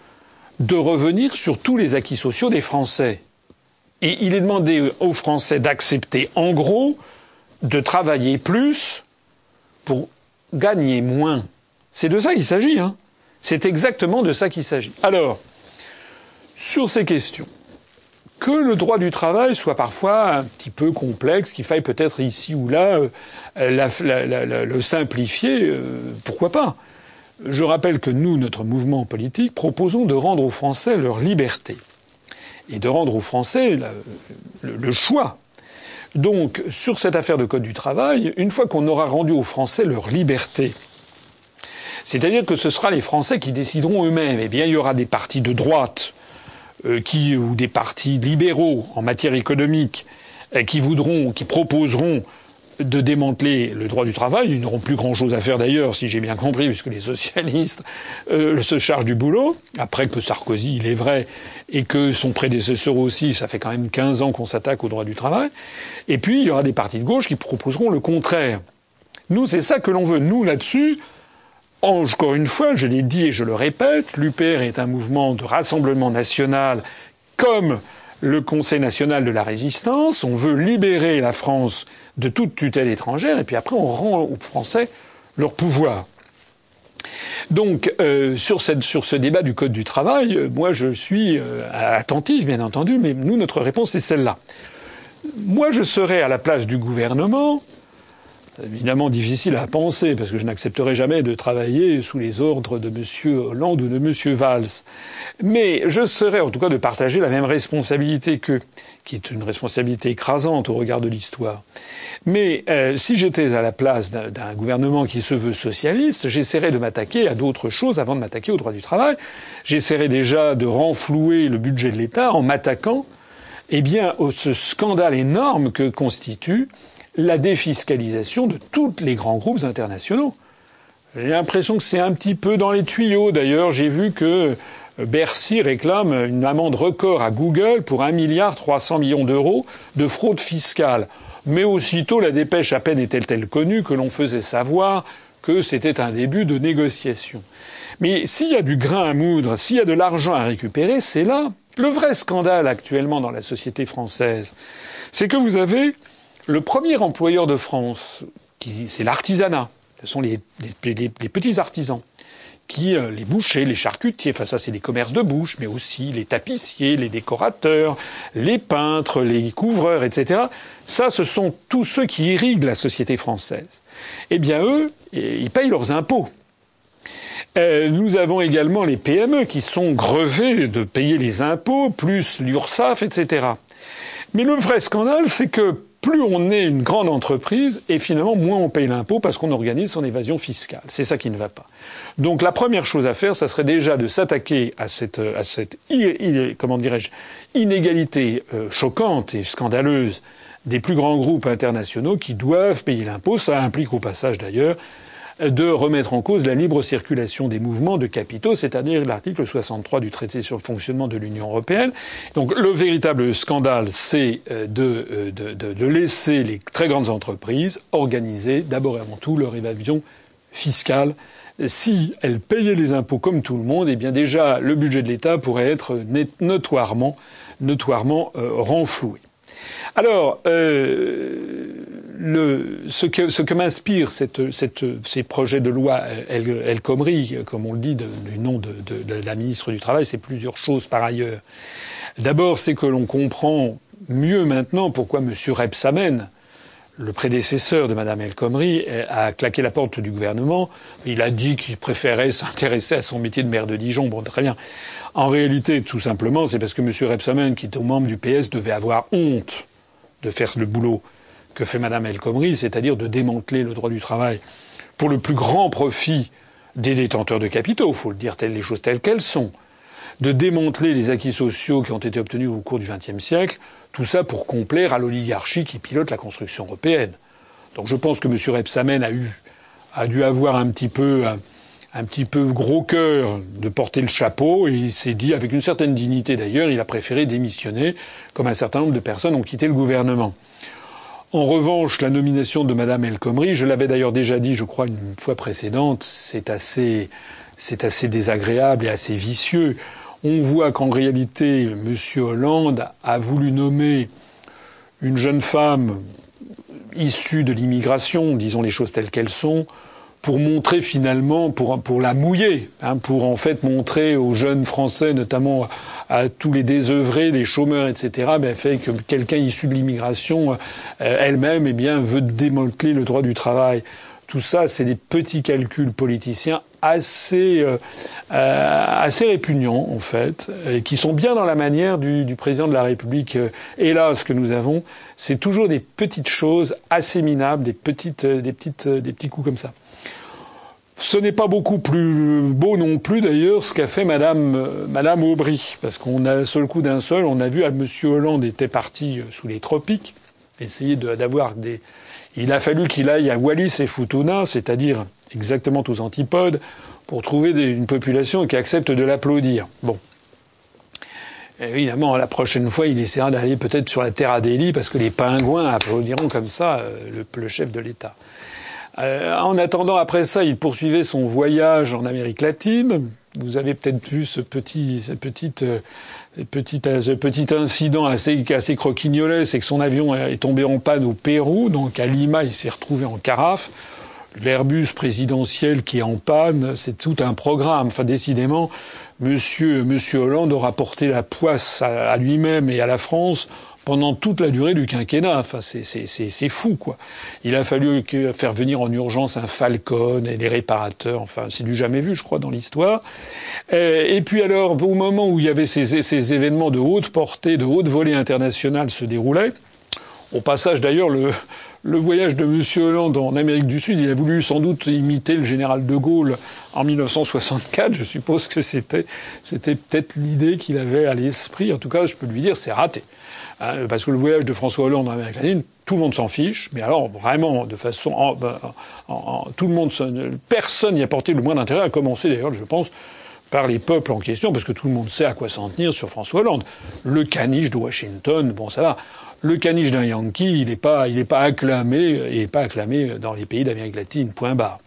de revenir sur tous les acquis sociaux des Français. Et il est demandé aux Français d'accepter, en gros, de travailler plus pour gagner moins. C'est de ça qu'il s'agit. Hein. C'est exactement de ça qu'il s'agit. Alors, sur ces questions. Que le droit du travail soit parfois un petit peu complexe, qu'il faille peut-être ici ou là euh, le simplifier, euh, pourquoi pas? Je rappelle que nous, notre mouvement politique, proposons de rendre aux Français leur liberté et de rendre aux Français le choix. Donc, sur cette affaire de Code du travail, une fois qu'on aura rendu aux Français leur liberté, c'est-à-dire que ce sera les Français qui décideront eux-mêmes, eh bien, il y aura des partis de droite euh, qui, ou des partis libéraux en matière économique euh, qui voudront, qui proposeront de démanteler le droit du travail. Ils n'auront plus grand-chose à faire d'ailleurs, si j'ai bien compris, puisque les socialistes euh, se chargent du boulot. Après que Sarkozy, il est vrai, et que son prédécesseur aussi, ça fait quand même 15 ans qu'on s'attaque au droit du travail. Et puis, il y aura des partis de gauche qui proposeront le contraire. Nous, c'est ça que l'on veut. Nous, là-dessus, encore une fois, je l'ai dit et je le répète, l'UPR est un mouvement de rassemblement national comme le Conseil national de la résistance. On veut libérer la France de toute tutelle étrangère et puis après on rend aux Français leur pouvoir. Donc euh, sur, ce débat du Code du travail, euh, moi je suis euh, attentif bien entendu, mais nous notre réponse est celle-là. Moi je serais à la place du gouvernement évidemment difficile à penser, parce que je n'accepterai jamais de travailler sous les ordres de M. Hollande ou de M. Valls. Mais je serais, en tout cas, de partager la même responsabilité qu'eux, qui est une responsabilité écrasante au regard de l'histoire. Mais euh, si j'étais à la place d'un gouvernement qui se veut socialiste, j'essaierais de m'attaquer à d'autres choses avant de m'attaquer au droit du travail. J'essaierais déjà de renflouer le budget de l'État en m'attaquant eh bien, au ce scandale énorme que constitue la défiscalisation de tous les grands groupes internationaux. J'ai l'impression que c'est un petit peu dans les tuyaux. D'ailleurs, j'ai vu que Bercy réclame une amende record à Google pour 1 milliard 300 millions d'euros de fraude fiscale. Mais aussitôt, la dépêche à peine était-elle connue que l'on faisait savoir que c'était un début de négociation. Mais s'il y a du grain à moudre, s'il y a de l'argent à récupérer, c'est là. Le vrai scandale actuellement dans la société française, c'est que vous avez le premier employeur de France, c'est l'artisanat. Ce sont les, petits artisans qui, euh, les bouchers, les charcutiers, enfin ça c'est les commerces de bouche, mais aussi les tapissiers, les décorateurs, les peintres, les couvreurs, etc. Ça, ce sont tous ceux qui irriguent la société française. Eh bien, eux, ils payent leurs impôts. Euh, nous avons également les PME qui sont grevés de payer les impôts, plus l'URSSAF, etc. Mais le vrai scandale, c'est que plus on est une grande entreprise, et finalement, moins on paye l'impôt parce qu'on organise son évasion fiscale. C'est ça qui ne va pas. Donc la première chose à faire, ça serait déjà de s'attaquer à cette, comment dirais-je, inégalité euh, choquante et scandaleuse des plus grands groupes internationaux qui doivent payer l'impôt. Ça implique au passage d'ailleurs de remettre en cause la libre circulation des mouvements de capitaux, c'est-à-dire l'article 63 du traité sur le fonctionnement de l'Union européenne. Donc le véritable scandale, c'est euh, de, de, de, laisser les très grandes entreprises organiser d'abord et avant tout leur évasion fiscale. Si elles payaient les impôts comme tout le monde, eh bien déjà le budget de l'État pourrait être notoirement, notoirement euh, renfloué. Alors, euh, ce que, m'inspire ces projets de loi El, El comme on le dit du nom de, la ministre du Travail, c'est plusieurs choses par ailleurs. D'abord, c'est que l'on comprend mieux maintenant pourquoi M. Rebsamen, le prédécesseur de Mme El Khomri a claqué la porte du gouvernement. Il a dit qu'il préférait s'intéresser à son métier de maire de Dijon. Bon, très bien. En réalité, tout simplement, c'est parce que M. Repsamen, qui au membre du PS, devait avoir honte de faire le boulot que fait Mme El Khomri, c'est-à-dire de démanteler le droit du travail pour le plus grand profit des détenteurs de capitaux. Il faut le dire les choses telles qu'elles sont. De démanteler les acquis sociaux qui ont été obtenus au cours du XXe siècle tout ça pour complaire à l'oligarchie qui pilote la construction européenne. Donc je pense que M. Repsamen a eu, a dû avoir un petit peu, un, petit peu gros cœur de porter le chapeau et il s'est dit, avec une certaine dignité d'ailleurs, il a préféré démissionner, comme un certain nombre de personnes ont quitté le gouvernement. En revanche, la nomination de Mme El Khomri, je l'avais d'ailleurs déjà dit, je crois, une fois précédente, c'est assez, c'est assez désagréable et assez vicieux on voit qu'en réalité, M. Hollande a voulu nommer une jeune femme issue de l'immigration, disons les choses telles qu'elles sont, pour montrer finalement, pour, la mouiller, hein, pour en fait montrer aux jeunes Français, notamment à tous les désœuvrés, les chômeurs, etc., ben, fait que quelqu'un issu de l'immigration euh, elle-même, eh bien, veut démanteler le droit du travail. Tout ça, c'est des petits calculs politiciens assez, euh, euh, assez répugnants, en fait, et qui sont bien dans la manière du, président de la République. Et là, ce que nous avons, c'est toujours des petites choses assez minables, des, petites, des, petits coups comme ça. Ce n'est pas beaucoup plus beau non plus d'ailleurs ce qu'a fait Madame, Aubry, parce qu'on a un seul coup d'un seul, on a vu à Monsieur Hollande était parti sous les tropiques, essayer d'avoir des, il a fallu qu'il aille à Wallis et Futuna, c'est-à-dire exactement aux antipodes, pour trouver une population qui accepte de l'applaudir. Bon. Évidemment, la prochaine fois, il essaiera d'aller peut-être sur la terre Adélie, parce que les pingouins applaudiront comme ça euh, le, chef de l'État. Euh, en attendant, après ça, il poursuivait son voyage en Amérique latine. Vous avez peut-être vu ce petit, cette petite euh, petit, petit incident assez, assez croquignolet, c'est que son avion est tombé en panne au Pérou, donc à Lima, il s'est retrouvé en carafe. L'Airbus présidentiel qui est en panne, c'est tout un programme. Enfin, décidément, Monsieur Hollande aura porté la poisse à lui-même et à la France pendant toute la durée du quinquennat. Enfin, c'est fou, quoi. Il a fallu faire venir en urgence un Falcon et des réparateurs. Enfin, c'est du jamais vu, je crois, dans l'histoire. Euh, et puis alors, au moment où il y avait ces, ces événements de haute portée, de haute volée internationale se déroulaient, au passage d'ailleurs, le, le voyage de M. Hollande en Amérique du Sud, il a voulu sans doute imiter le général de Gaulle en 1964. Je suppose que c'était, c'était peut-être l'idée qu'il avait à l'esprit. En tout cas, je peux lui dire, c'est raté. Hein, parce que le voyage de François Hollande en Amérique latine, tout le monde s'en fiche, mais alors vraiment de façon, ben, tout le monde, personne n'y a porté le moins d'intérêt, à commencer d'ailleurs, je pense, par les peuples en question, parce que tout le monde sait à quoi s'en tenir sur François Hollande. Le caniche de Washington, bon ça va. Le caniche d'un Yankee, il n'est pas, il est pas acclamé, il n'est pas acclamé dans les pays d'Amérique latine. Point barre.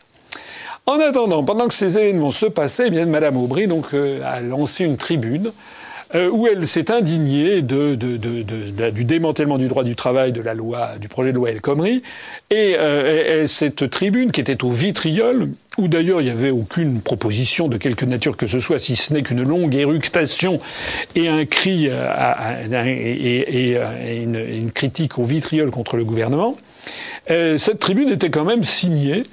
En attendant, pendant que ces événements se passaient, eh Madame Aubry donc euh, a lancé une tribune euh, où elle s'est indignée du démantèlement du droit du travail de la loi, du projet de loi El Khomri, et, euh, et, cette tribune qui était au vitriol, où d'ailleurs il n'y avait aucune proposition de quelque nature que ce soit, si ce n'est qu'une longue éructation et un cri à, et, et une, critique au vitriol contre le gouvernement, euh, cette tribune était quand même signée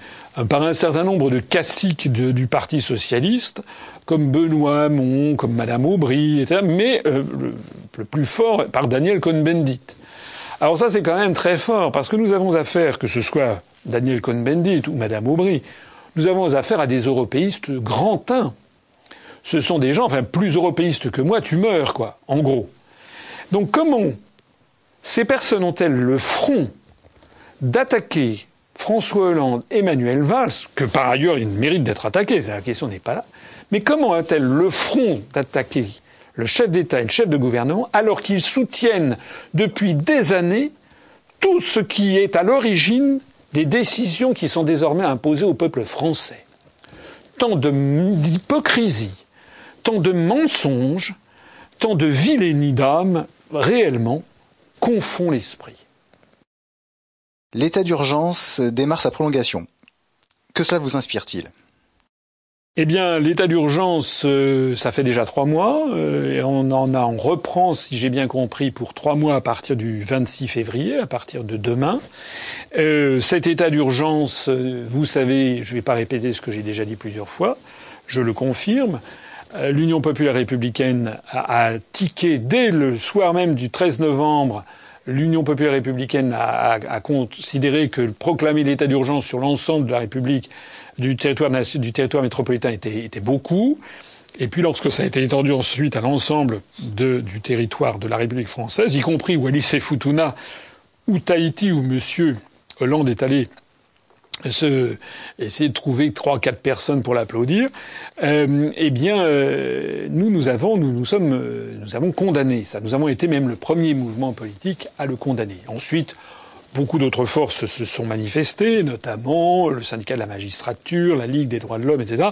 par un certain nombre de caciques du Parti socialiste, comme Benoît Hamon, comme Madame Aubry, etc., mais euh, le, plus fort par Daniel Cohn-Bendit. Alors ça, c'est quand même très fort, parce que nous avons affaire, que ce soit Daniel Cohn-Bendit ou Madame Aubry, nous avons affaire à des européistes grandins. Ce sont des gens, enfin, plus européistes que moi, tu meurs, quoi, en gros. Donc comment ces personnes ont-elles le front d'attaquer François Hollande, Emmanuel Valls, que par ailleurs il mérite d'être attaqué, la question n'est pas là, mais comment a-t-elle le front d'attaquer le chef d'État et le chef de gouvernement alors qu'ils soutiennent depuis des années tout ce qui est à l'origine des décisions qui sont désormais imposées au peuple français Tant d'hypocrisie, tant de mensonges, tant de vilainie d'âme, réellement, confond l'esprit. L'état d'urgence démarre sa prolongation. Que cela vous inspire-t-il? Eh bien, l'état d'urgence, euh, ça fait déjà trois mois, euh, et on en a, on reprend, si j'ai bien compris, pour trois mois à partir du 26 février, à partir de demain. Euh, cet état d'urgence, vous savez, je ne vais pas répéter ce que j'ai déjà dit plusieurs fois, je le confirme. L'Union populaire républicaine a, tiqué dès le soir même du 13 novembre. L'Union populaire républicaine a considéré que proclamer l'état d'urgence sur l'ensemble de la République du territoire, du territoire métropolitain était, était beaucoup. Et puis lorsque ça a été étendu ensuite à l'ensemble du territoire de la République française, y compris Wallis et Futuna, ou Tahiti, où M. Hollande est allé se, essayer de trouver trois, quatre personnes pour l'applaudir, euh, eh bien, euh, nous, nous avons, nous, nous sommes, euh, nous avons condamné ça. Nous avons été même le premier mouvement politique à le condamner. Ensuite, Beaucoup d'autres forces se sont manifestées, notamment le syndicat de la magistrature, la Ligue des droits de l'homme, etc.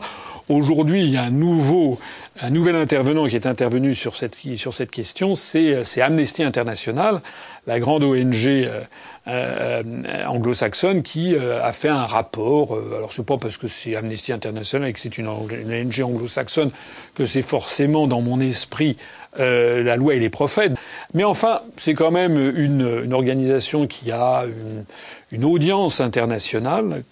Aujourd'hui, il y a un nouveau, un nouvel intervenant qui est intervenu sur cette, sur cette question, c'est Amnesty International, la grande ONG euh, euh, anglo-saxonne qui euh, a fait un rapport. alors c'est pas parce que c'est Amnesty International et que c'est une, une, ONG anglo-saxonne que c'est forcément dans mon esprit euh, la loi et les prophètes. Mais enfin, c'est quand même une, une, organisation qui a une, une audience internationale.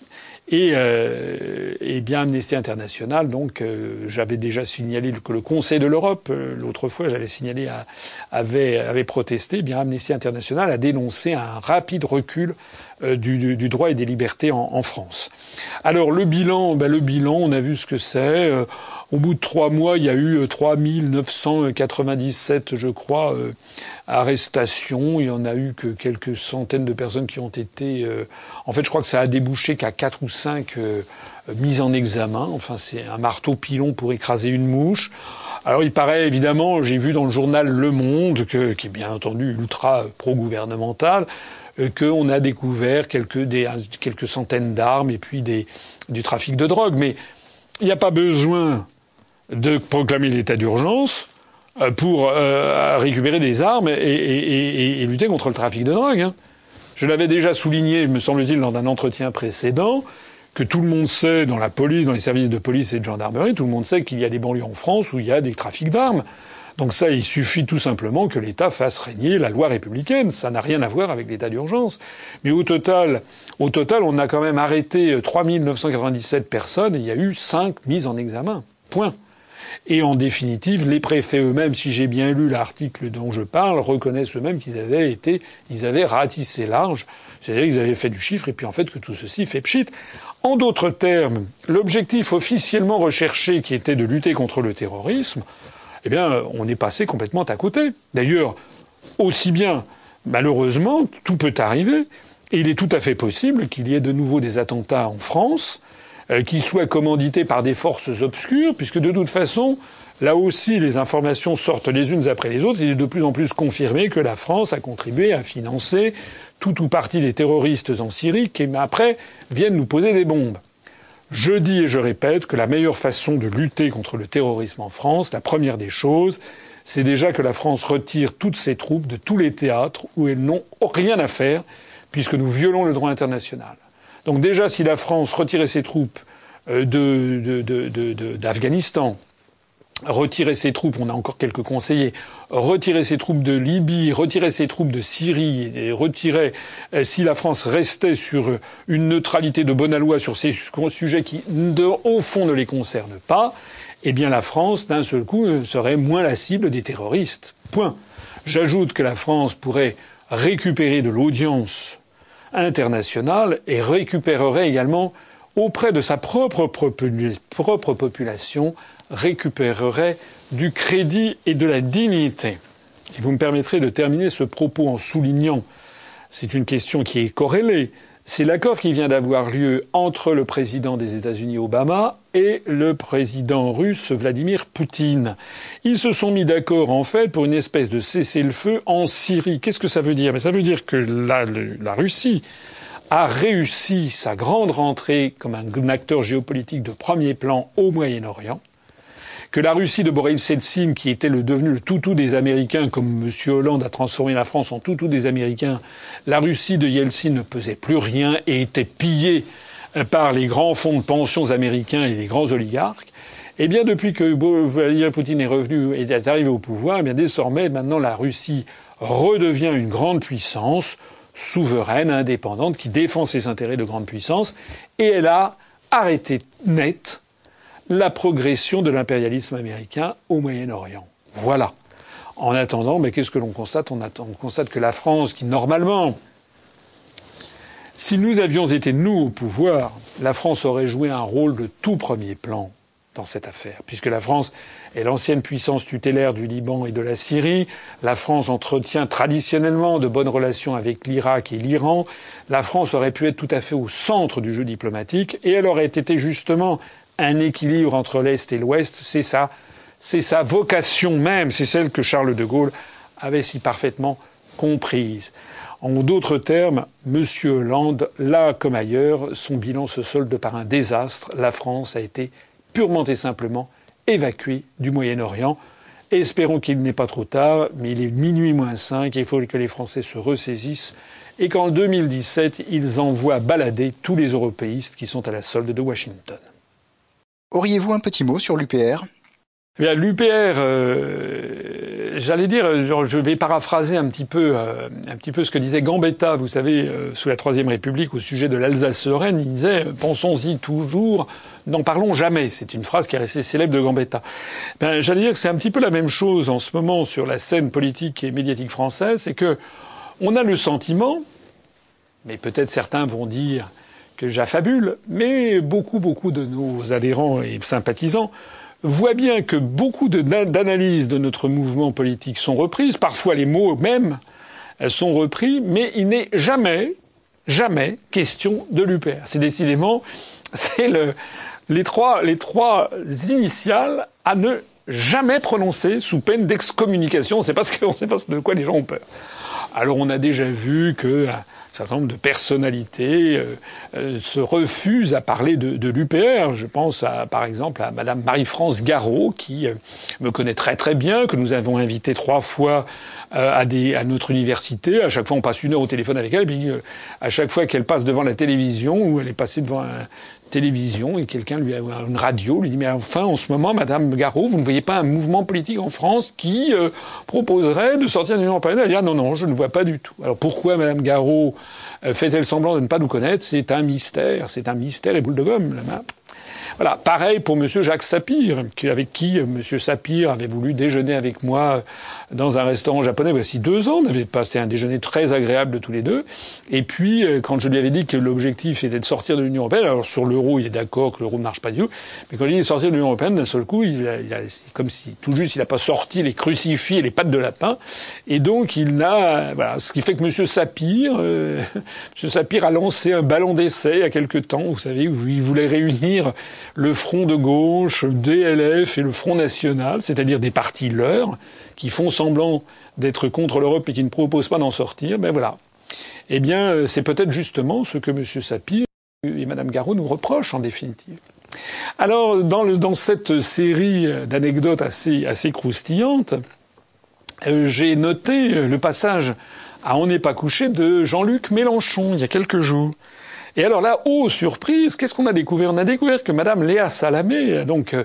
Et, euh, et, bien Amnesty International, donc euh, j'avais déjà signalé que le Conseil de l'Europe, euh, l'autre fois j'avais signalé, avait, avait protesté. Bien Amnesty International a dénoncé un rapide recul du, du, droit et des libertés en, en France. Alors le bilan, ben, le bilan, on a vu ce que c'est. Au bout de trois mois, il y a eu 3997, euh, je crois, euh, arrestations. Il y en a eu que quelques centaines de personnes qui ont été. Euh, en fait, je crois que ça a débouché qu'à quatre ou cinq mises en examen. Enfin, c'est un marteau pilon pour écraser une mouche. Alors, il paraît évidemment, j'ai vu dans le journal Le Monde, qui est bien entendu ultra pro-gouvernemental, qu'on a découvert quelques, des, quelques centaines d'armes et puis du trafic de drogue. Mais il n'y a pas besoin de proclamer l'état d'urgence euh, pour euh, récupérer des armes et, lutter contre le trafic de drogue. Hein. Je l'avais déjà souligné, me semble-t-il, dans un entretien précédent, que tout le monde sait dans la police, dans les services de police et de gendarmerie, tout le monde sait qu'il y a des banlieues en France où il y a des trafics d'armes. Donc ça, il suffit tout simplement que l'État fasse régner la loi républicaine. Ça n'a rien à voir avec l'état d'urgence. Mais au total, au total, on a quand même arrêté 3997 personnes et il y a eu 5 mises en examen. Point. Et en définitive, les préfets eux-mêmes, si j'ai bien lu l'article dont je parle, reconnaissent eux-mêmes qu'ils avaient été, ils avaient ratissé large, c'est-à-dire qu'ils avaient fait du chiffre et puis en fait que tout ceci fait pchit. En d'autres termes, l'objectif officiellement recherché qui était de lutter contre le terrorisme, eh bien, on est passé complètement à côté. D'ailleurs, aussi bien, malheureusement, tout peut arriver, et il est tout à fait possible qu'il y ait de nouveau des attentats en France, qui soient commandités par des forces obscures, puisque de toute façon, là aussi, les informations sortent les unes après les autres. Il est de plus en plus confirmé que la France a contribué à financer tout ou partie des terroristes en Syrie qui, après, viennent nous poser des bombes. Je dis et je répète que la meilleure façon de lutter contre le terrorisme en France, la première des choses, c'est déjà que la France retire toutes ses troupes de tous les théâtres où elles n'ont rien à faire, puisque nous violons le droit international. Donc déjà, si la France retirait ses troupes euh, d'Afghanistan, retirer ses troupes, on a encore quelques conseillers, retirer ses troupes de Libye, retirer ses troupes de Syrie, et retirer, euh, si la France restait sur une neutralité de bonne loi sur ces sujets qui, au fond, ne les concernent pas, eh bien la France, d'un seul coup, euh, serait moins la cible des terroristes. Point. J'ajoute que la France pourrait récupérer de l'audience internationale et récupérerait également auprès de sa propre, propre population, récupérerait du crédit et de la dignité. Et vous me permettrez de terminer ce propos en soulignant, c'est une question qui est corrélée, c'est l'accord qui vient d'avoir lieu entre le président des États-Unis Obama et le président russe Vladimir Poutine. Ils se sont mis d'accord en fait pour une espèce de cessez-le-feu en Syrie. Qu'est-ce que ça veut dire? Mais ça veut dire que la, Russie a réussi sa grande rentrée comme un acteur géopolitique de premier plan au Moyen-Orient que la Russie de Boris Yeltsin, qui était le, devenu le toutou des Américains, comme M. Hollande a transformé la France en toutou des Américains, la Russie de Yeltsin ne pesait plus rien et était pillée euh, par les grands fonds de pensions américains et les grands oligarques, Eh bien, depuis que Vladimir Poutine est revenu et est arrivé au pouvoir, eh bien désormais, maintenant, la Russie redevient une grande puissance souveraine, indépendante, qui défend ses intérêts de grande puissance, et elle a arrêté net la progression de l'impérialisme américain au Moyen-Orient. Voilà. En attendant, mais qu'est-ce que l'on constate? On, on constate que la France, qui normalement, si nous avions été nous au pouvoir, la France aurait joué un rôle de tout premier plan dans cette affaire, puisque la France est l'ancienne puissance tutélaire du Liban et de la Syrie. La France entretient traditionnellement de bonnes relations avec l'Irak et l'Iran. La France aurait pu être tout à fait au centre du jeu diplomatique et elle aurait été justement un équilibre entre l'Est et l'Ouest. C'est ça, c'est sa vocation même, c'est celle que Charles de Gaulle avait si parfaitement comprise. En d'autres termes, M. Hollande, là comme ailleurs, son bilan se solde par un désastre. La France a été purement et simplement évacué du Moyen-Orient. Espérons qu'il n'est pas trop tard, mais il est minuit moins 5 il faut que les Français se ressaisissent et qu'en 2017, ils envoient balader tous les européistes qui sont à la solde de Washington. Auriez-vous un petit mot sur l'UPR L'UPR, euh, j'allais dire, je vais paraphraser un petit peu, euh, un petit peu ce que disait Gambetta, vous savez, euh, sous la Troisième République, au sujet de l'Alsace-Lorraine. Il disait "Pensons-y toujours, n'en parlons jamais." C'est une phrase qui est restée célèbre de Gambetta. Ben, j'allais dire que c'est un petit peu la même chose en ce moment sur la scène politique et médiatique française, c'est que on a le sentiment, mais peut-être certains vont dire que j'affabule, mais beaucoup, beaucoup de nos adhérents et sympathisants voit bien que beaucoup d'analyses de notre mouvement politique sont reprises, parfois les mots mêmes sont repris, mais il n'est jamais, jamais question de l'UPR. C'est décidément, c'est le, les trois, les trois initiales à ne jamais prononcer sous peine d'excommunication. On qu'on sait pas de quoi les gens ont peur. Alors on a déjà vu que un certain nombre de personnalités euh, euh, se refusent à parler de, l'UPR. Je pense à, par exemple à Madame Marie-France Garot, qui euh, me connaît très très bien, que nous avons invité trois fois à notre université. À chaque fois, on passe une heure au téléphone avec elle. Puis, à chaque fois qu'elle passe devant la télévision ou elle est passée devant un, télévision et quelqu'un lui a une radio lui dit mais enfin en ce moment Madame Garot vous ne voyez pas un mouvement politique en France qui euh, proposerait de sortir de l'Union européenne elle dit ah non non je ne vois pas du tout. Alors pourquoi Madame Garot euh, fait-elle semblant de ne pas nous connaître? C'est un mystère c'est un mystère et boule de gomme là voilà. Pareil pour Monsieur Jacques Sapir, avec qui euh, Monsieur Sapir avait voulu déjeuner avec moi dans un restaurant japonais voici deux ans. On avait passé un déjeuner très agréable tous les deux. Et puis, euh, quand je lui avais dit que l'objectif était de sortir de l'Union européenne, alors sur l'euro, il est d'accord que l'euro ne marche pas du tout, mais quand il dit sortir de l'Union européenne, d'un seul coup, il a, il a, comme si tout juste il n'a pas sorti les crucifix et les pattes de lapin. Et donc, il n'a, voilà, ce qui fait que Monsieur Sapir, euh, Monsieur Sapir a lancé un ballon d'essai il y a quelque temps, vous savez, où il voulait réunir le front de gauche, DLF et le Front national, c'est-à-dire des partis leurs, qui font semblant d'être contre l'Europe et qui ne proposent pas d'en sortir, ben voilà. Eh bien, euh, c'est peut-être justement ce que M. Sapir et Mme Garot nous reprochent en définitive. Alors, dans cette série d'anecdotes assez, assez croustillantes, euh, j'ai noté le passage à On n'est pas couché de Jean-Luc Mélenchon il y a quelques jours. Et alors là, oh surprise, qu'est-ce qu'on a découvert? On a découvert que Madame Léa Salamé, donc euh,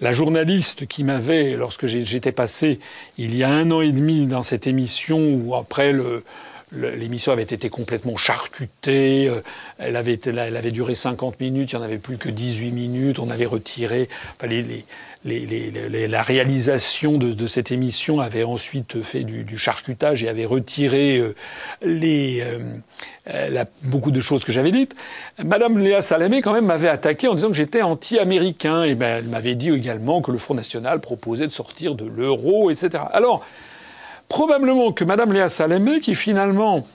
la journaliste qui m'avait, lorsque j'étais passé il y a un an et demi dans cette émission où après le, l'émission avait été complètement charcutée, euh, elle avait, elle avait duré 50 minutes, il n'y en avait plus que 18 minutes, on avait retiré, enfin, les, les, la réalisation de, cette émission avait ensuite fait du, charcutage et avait retiré euh, euh, la, beaucoup de choses que j'avais dites. Madame Léa Salamé, quand même, m'avait attaqué en disant que j'étais anti-américain. Et ben, elle m'avait dit également que le Front National proposait de sortir de l'euro, etc. Alors, probablement que Madame Léa Salamé, qui finalement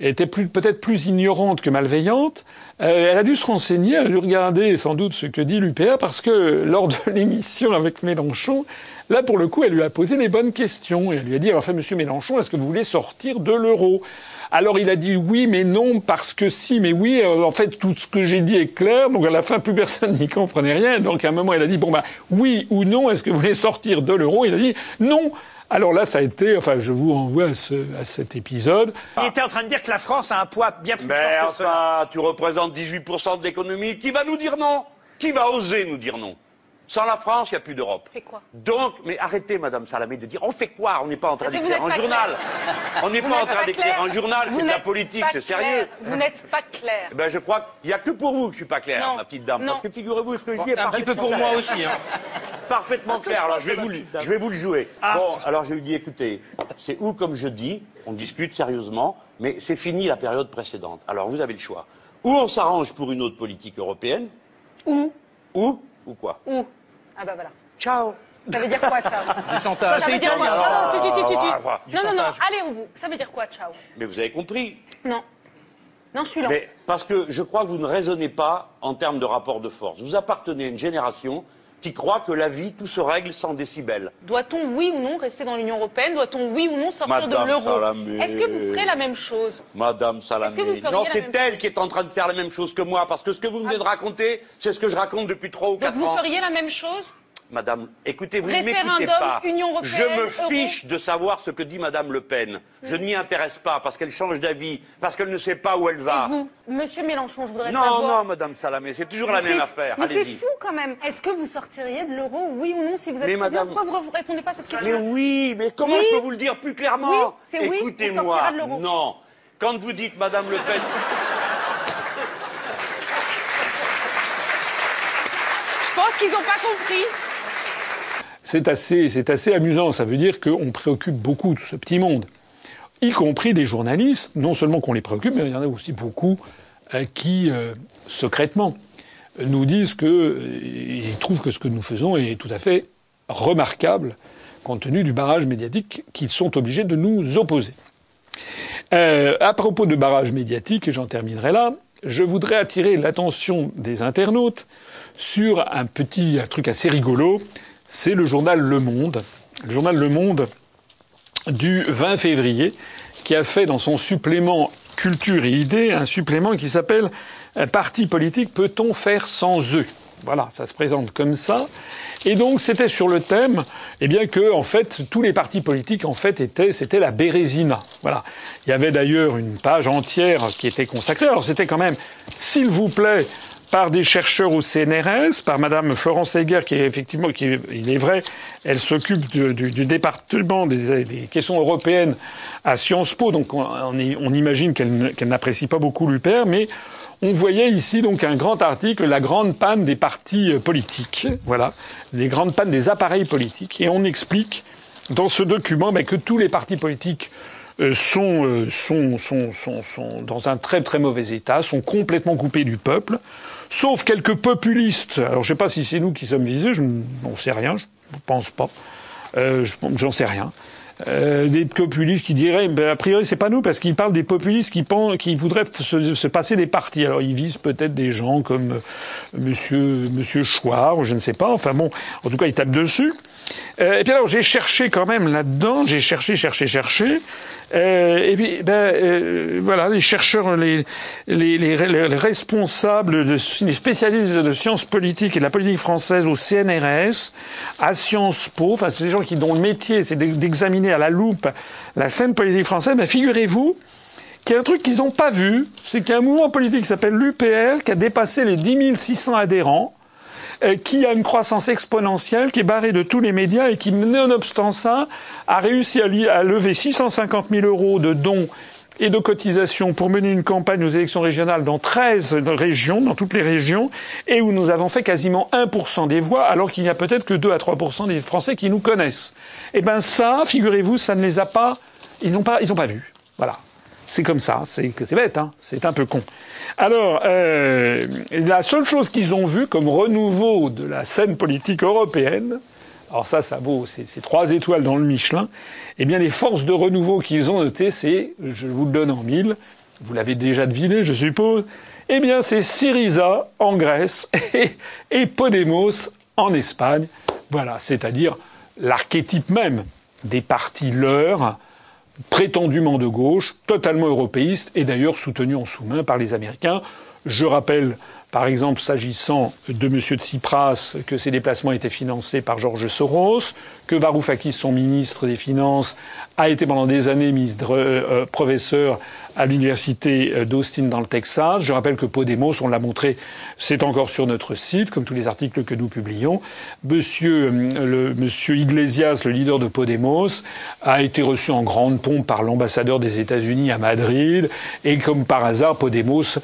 était peut-être plus ignorante que malveillante, euh, elle a dû se renseigner, elle a dû regarder sans doute ce que dit l'UPA, parce que lors de l'émission avec Mélenchon, là pour le coup, elle lui a posé les bonnes questions. Et elle lui a dit, enfin, Monsieur Mélenchon, est-ce que vous voulez sortir de l'euro? Alors il a dit oui, mais non, parce que si, mais oui. Euh, en fait, tout ce que j'ai dit est clair. Donc à la fin, plus personne n'y comprenait rien. Donc à un moment, il a dit bon bah oui ou non. Est-ce que vous voulez sortir de l'euro? Il a dit non. Alors là, ça a été, enfin, je vous renvoie à, ce, à cet épisode. Il était en train de dire que la France a un poids bien plus Mais fort que enfin, tu représentes 18% de l'économie. Qui va nous dire non? Qui va oser nous dire non? Sans la France, il n'y a plus d'Europe. Fait quoi? Donc, mais arrêtez, Madame Salamé, de dire on fait quoi? On n'est pas en train d'écrire un journal. On n'est pas en train d'écrire un journal, c'est de la politique, c'est sérieux. Vous n'êtes pas clair. Eh Ben, je crois qu'il n'y a que pour vous que je suis pas clair, Non. ma petite dame. Non. Parce que figurez-vous, ce que je dis est Un petit peu pour moi aussi. Hein. Parfaitement clair. Alors, je vais, vous, le- je vais vous le jouer. Ah. Bon, alors je lui dis, écoutez, c'est où comme je dis, on discute sérieusement, mais c'est fini la période précédente. Alors, vous avez le choix. Ou on s'arrange pour une autre politique européenne, Où ou, ou quoi? Où Ah bah voilà. Ciao. Ça veut dire quoi, ciao Du chantage. Ça veut dire quoi italien. Tu, tu, tu, tu, tu. Non, non, non, allez au bout. Ça veut dire quoi, ciao Mais vous avez compris. Non. Non, je suis lente. Mais parce que je crois que vous ne raisonnez pas en termes de rapport de force. Vous appartenez à une génération qui croit que la vie, tout se règle sans décibels. Doit-on, oui ou non, rester dans l'Union Européenne? Doit-on, oui ou non, sortir Madame de l'euro? Salamé. Est-ce que vous ferez la même chose? Madame Salamé. Vous non, c'est elle qui est en train de faire la même chose que moi, parce que ce que vous venez de raconter, c'est ce que je raconte depuis trois ou Donc quatre vous ans. feriez la même chose? Madame, écoutez, vous ne m'écoutez pas. Je me fiche de savoir ce que dit Madame Le Pen. Je ne m'y intéresse pas parce qu'elle change d'avis, parce qu'elle ne sait pas où elle va. Et vous, Monsieur Mélenchon, je voudrais non, savoir. non, Madame Salamé, c'est toujours la Mais même affaire. Mais c'est fou quand même. Est-ce que vous sortiriez de l'euro, oui ou non, si vous êtes Mais madame- Pourquoi vous ne répondez pas à cette Mais question oui, mais comment Oui. je peux vous le dire plus clairement Oui, oui, Écoutez-moi, l'euro. non. Quand vous dites Madame Le Pen, Je pense qu'ils n'ont pas compris. C'est assez, c'est assez amusant. Ça veut dire qu'on préoccupe beaucoup tout ce petit monde, y compris des journalistes. Non seulement qu'on les préoccupe, mais il y en a aussi beaucoup euh, qui, euh, secrètement, nous disent que euh, trouvent que ce que nous faisons est tout à fait remarquable, compte tenu du barrage médiatique qu'ils sont obligés de nous opposer. À propos de barrage médiatique, et j'en terminerai là, je voudrais attirer l'attention des internautes sur un petit truc assez rigolo. C'est le journal Le Monde. Le journal Le Monde du 20 février, qui a fait dans son supplément Culture et idées un supplément qui s'appelle euh, Parti politique, peut-on faire sans eux? Voilà, ça se présente comme ça. Et donc c'était sur le thème, eh bien que en fait tous les partis politiques en fait étaient, c'était la Bérésina. Voilà. Il y avait d'ailleurs une page entière qui était consacrée. Alors c'était quand même, s'il vous plaît, par des chercheurs au CNRS, par Madame Florence Heger, qui effectivement, qui il est vrai, elle s'occupe du, département des, questions européennes à Sciences Po, donc on, imagine qu'elle n'apprécie pas beaucoup l'UPR, mais on voyait ici donc un grand article, la grande panne des partis euh, politiques, voilà, les grandes pannes des appareils politiques, et on explique dans ce document ben, que tous les partis politiques euh, euh, sont dans un très très mauvais état, sont complètement coupés du peuple, sauf quelques populistes. Alors je ne sais pas si c'est nous qui sommes visés, je n'en sais rien, je ne pense pas, euh, je- j'en sais rien. Euh, des populistes qui diraient, ben, a priori c'est pas nous parce qu'ils parlent des populistes qui, pensent, qui voudraient se, se passer des partis. Alors ils visent peut-être des gens comme euh, Monsieur Monsieur Chouard, ou je ne sais pas. Enfin bon, en tout cas ils tapent dessus. Euh, et puis alors j'ai cherché quand même là-dedans, j'ai cherché, cherché, cherché. Euh, et puis ben euh, voilà, les chercheurs, les les, les, les responsables, de, les spécialistes de sciences politiques et de la politique française au CNRS, à Sciences Po, enfin c'est des gens qui dont le métier c'est d'examiner à la loupe la scène politique française. Ben figurez-vous qu'il y a un truc qu'ils n'ont pas vu, c'est qu'il y a un mouvement politique qui s'appelle l'UPR qui a dépassé les 10 600 adhérents qui a une croissance exponentielle, qui est barré de tous les médias et qui, nonobstant ça, a réussi à, lever 650 000 euros de dons et de cotisations pour mener une campagne aux élections régionales dans 13 régions, dans toutes les régions, et où nous avons fait quasiment 1% des voix, alors qu'il n'y a peut-être que 2 à 3% des Français qui nous connaissent. Eh ben ça, figurez-vous, ça ne les a pas, ils n'ont pas, ils pas vu. Voilà. C'est comme ça, c'est bête, hein c'est un peu con. Alors, euh, la seule chose qu'ils ont vue comme renouveau de la scène politique européenne, alors ça, ça vaut, c'est trois étoiles dans le Michelin, eh bien les forces de renouveau qu'ils ont notées, c'est, je vous le donne en mille, vous l'avez déjà deviné, je suppose, eh bien c'est Syriza en Grèce et, et Podemos en Espagne. Voilà, c'est-à-dire l'archétype même des partis leurs, prétendument de gauche, totalement européiste et d'ailleurs soutenu en sous-main par les Américains. Je rappelle, par exemple, s'agissant de M. Tsipras, que ses déplacements étaient financés par Georges Soros, que Varoufakis, son ministre des Finances, a été pendant des années ministre, euh, euh, professeur à l'université d'Austin dans le Texas. Je rappelle que Podemos, on l'a montré, c'est encore sur notre site, comme tous les articles que nous publions. Monsieur, le, monsieur Iglesias, le leader de Podemos, a été reçu en grande pompe par l'ambassadeur des États-Unis à Madrid. Et comme par hasard, Podemos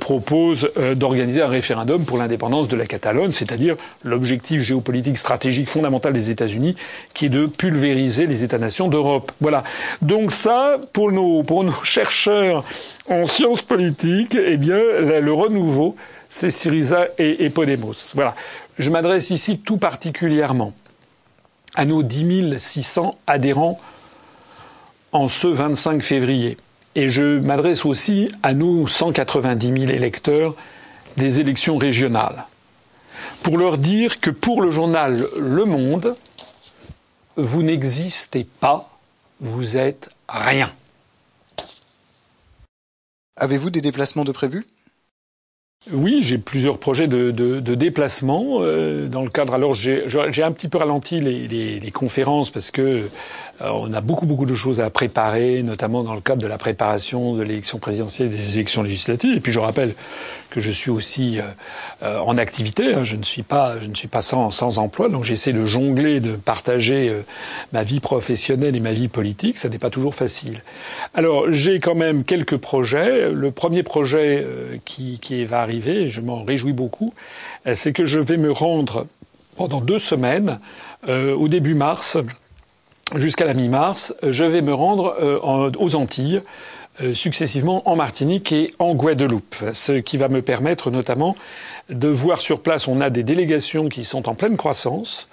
propose d'organiser un référendum pour l'indépendance de la Catalogne, c'est-à-dire l'objectif géopolitique stratégique fondamental des États-Unis, qui est de pulvériser les États-nations d'Europe. Voilà. Donc ça, pour nos, pour nos chercheurs en sciences politiques, eh bien, le renouveau, c'est Syriza et, et Podemos. Voilà. Je m'adresse ici tout particulièrement à nos 10 600 adhérents en ce 25 février. Et je m'adresse aussi à nos 190 000 électeurs des élections régionales pour leur dire que pour le journal Le Monde, vous n'existez pas, vous êtes rien. Avez-vous des déplacements de prévus? Oui, j'ai plusieurs projets de, de, de déplacement euh, dans le cadre. Alors j'ai un petit peu ralenti les, les, les conférences parce que euh, on a beaucoup beaucoup de choses à préparer, notamment dans le cadre de la préparation de l'élection présidentielle et des élections législatives. Et puis je rappelle que je suis aussi euh, euh, en activité. Hein. Je ne suis pas je ne suis pas sans, sans emploi, donc j'essaie de jongler, de partager ma vie professionnelle et ma vie politique. Ça n'est pas toujours facile. Alors j'ai quand même quelques projets. Le premier projet qui, qui va et je m'en réjouis beaucoup, c'est que je vais me rendre pendant deux semaines au début mars jusqu'à la mi-mars, je vais me rendre euh, aux Antilles, euh, successivement en Martinique et en Guadeloupe, ce qui va me permettre notamment de voir sur place, on a des délégations qui sont en pleine croissance,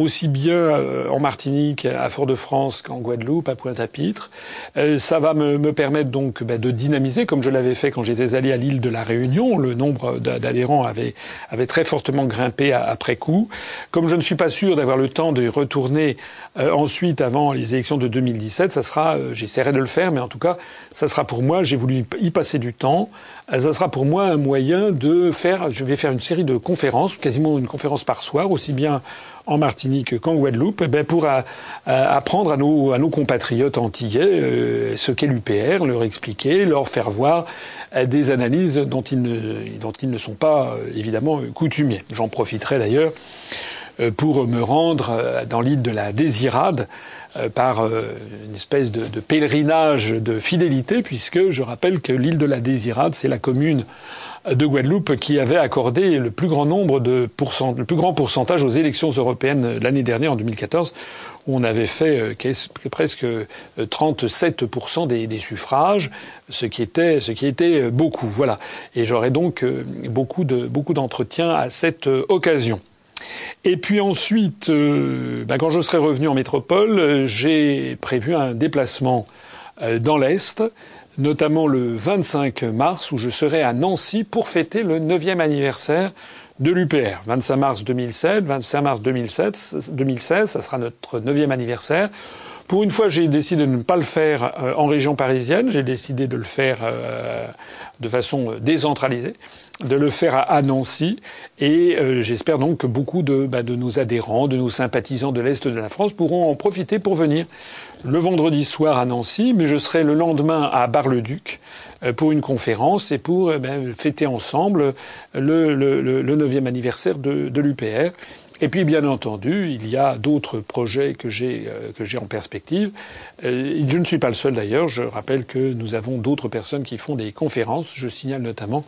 aussi bien euh, en Martinique, à Fort-de-France qu'en Guadeloupe, à Pointe-à-Pitre. Euh, ça va me, me permettre donc bah, de dynamiser, comme je l'avais fait quand j'étais allé à l'île de la Réunion. Le nombre d'adhérents avait, avait très fortement grimpé après coup. Comme je ne suis pas sûr d'avoir le temps de retourner euh, ensuite avant les élections de 2017, ça sera, j'essaierai de le faire, mais en tout cas, ça sera pour moi, j'ai voulu y passer du temps. Ça sera pour moi un moyen de faire, je vais faire une série de conférences, quasiment une conférence par soir, aussi bien en Martinique qu'en Guadeloupe, eh pour apprendre à nos, à nos compatriotes antillais euh, ce qu'est l'UPR, leur expliquer, leur faire voir euh, des analyses dont ils ne, sont pas euh, évidemment coutumiers. J'en profiterai d'ailleurs pour me rendre dans l'île de la Désirade par une espèce de, pèlerinage de fidélité, puisque je rappelle que l'île de la Désirade, c'est la commune de Guadeloupe qui avait accordé le plus grand nombre de pourcent, le plus grand pourcentage aux élections européennes l'année dernière en 2014 où on avait fait euh, presque 37% euh, des, suffrages, ce qui était ce qui était euh, beaucoup. Voilà. Et j'aurai donc beaucoup de beaucoup d'entretiens à cette occasion. Et puis ensuite, ben quand je serai revenu en métropole, j'ai prévu un déplacement dans l'Est notamment le 25 mars où je serai à Nancy pour fêter le 9e anniversaire de l'UPR. 25 mars 2007, 25 mars 2007, 2016, ça sera notre 9e anniversaire. Pour une fois, j'ai décidé de ne pas le faire euh, en région parisienne, j'ai décidé de le faire euh, de façon décentralisée, de le faire à Nancy. Et euh, j'espère donc que beaucoup de, bah, de nos adhérents, de nos sympathisants de l'Est de la France pourront en profiter pour venir le vendredi soir à Nancy, mais je serai le lendemain à Bar-le-Duc euh, pour une conférence et pour euh, ben, fêter ensemble le, le, le 9e anniversaire de, l'UPR. Et puis, bien entendu, il y a d'autres projets que j'ai euh, en perspective. je ne suis pas le seul d'ailleurs. Je rappelle que nous avons d'autres personnes qui font des conférences. Je signale notamment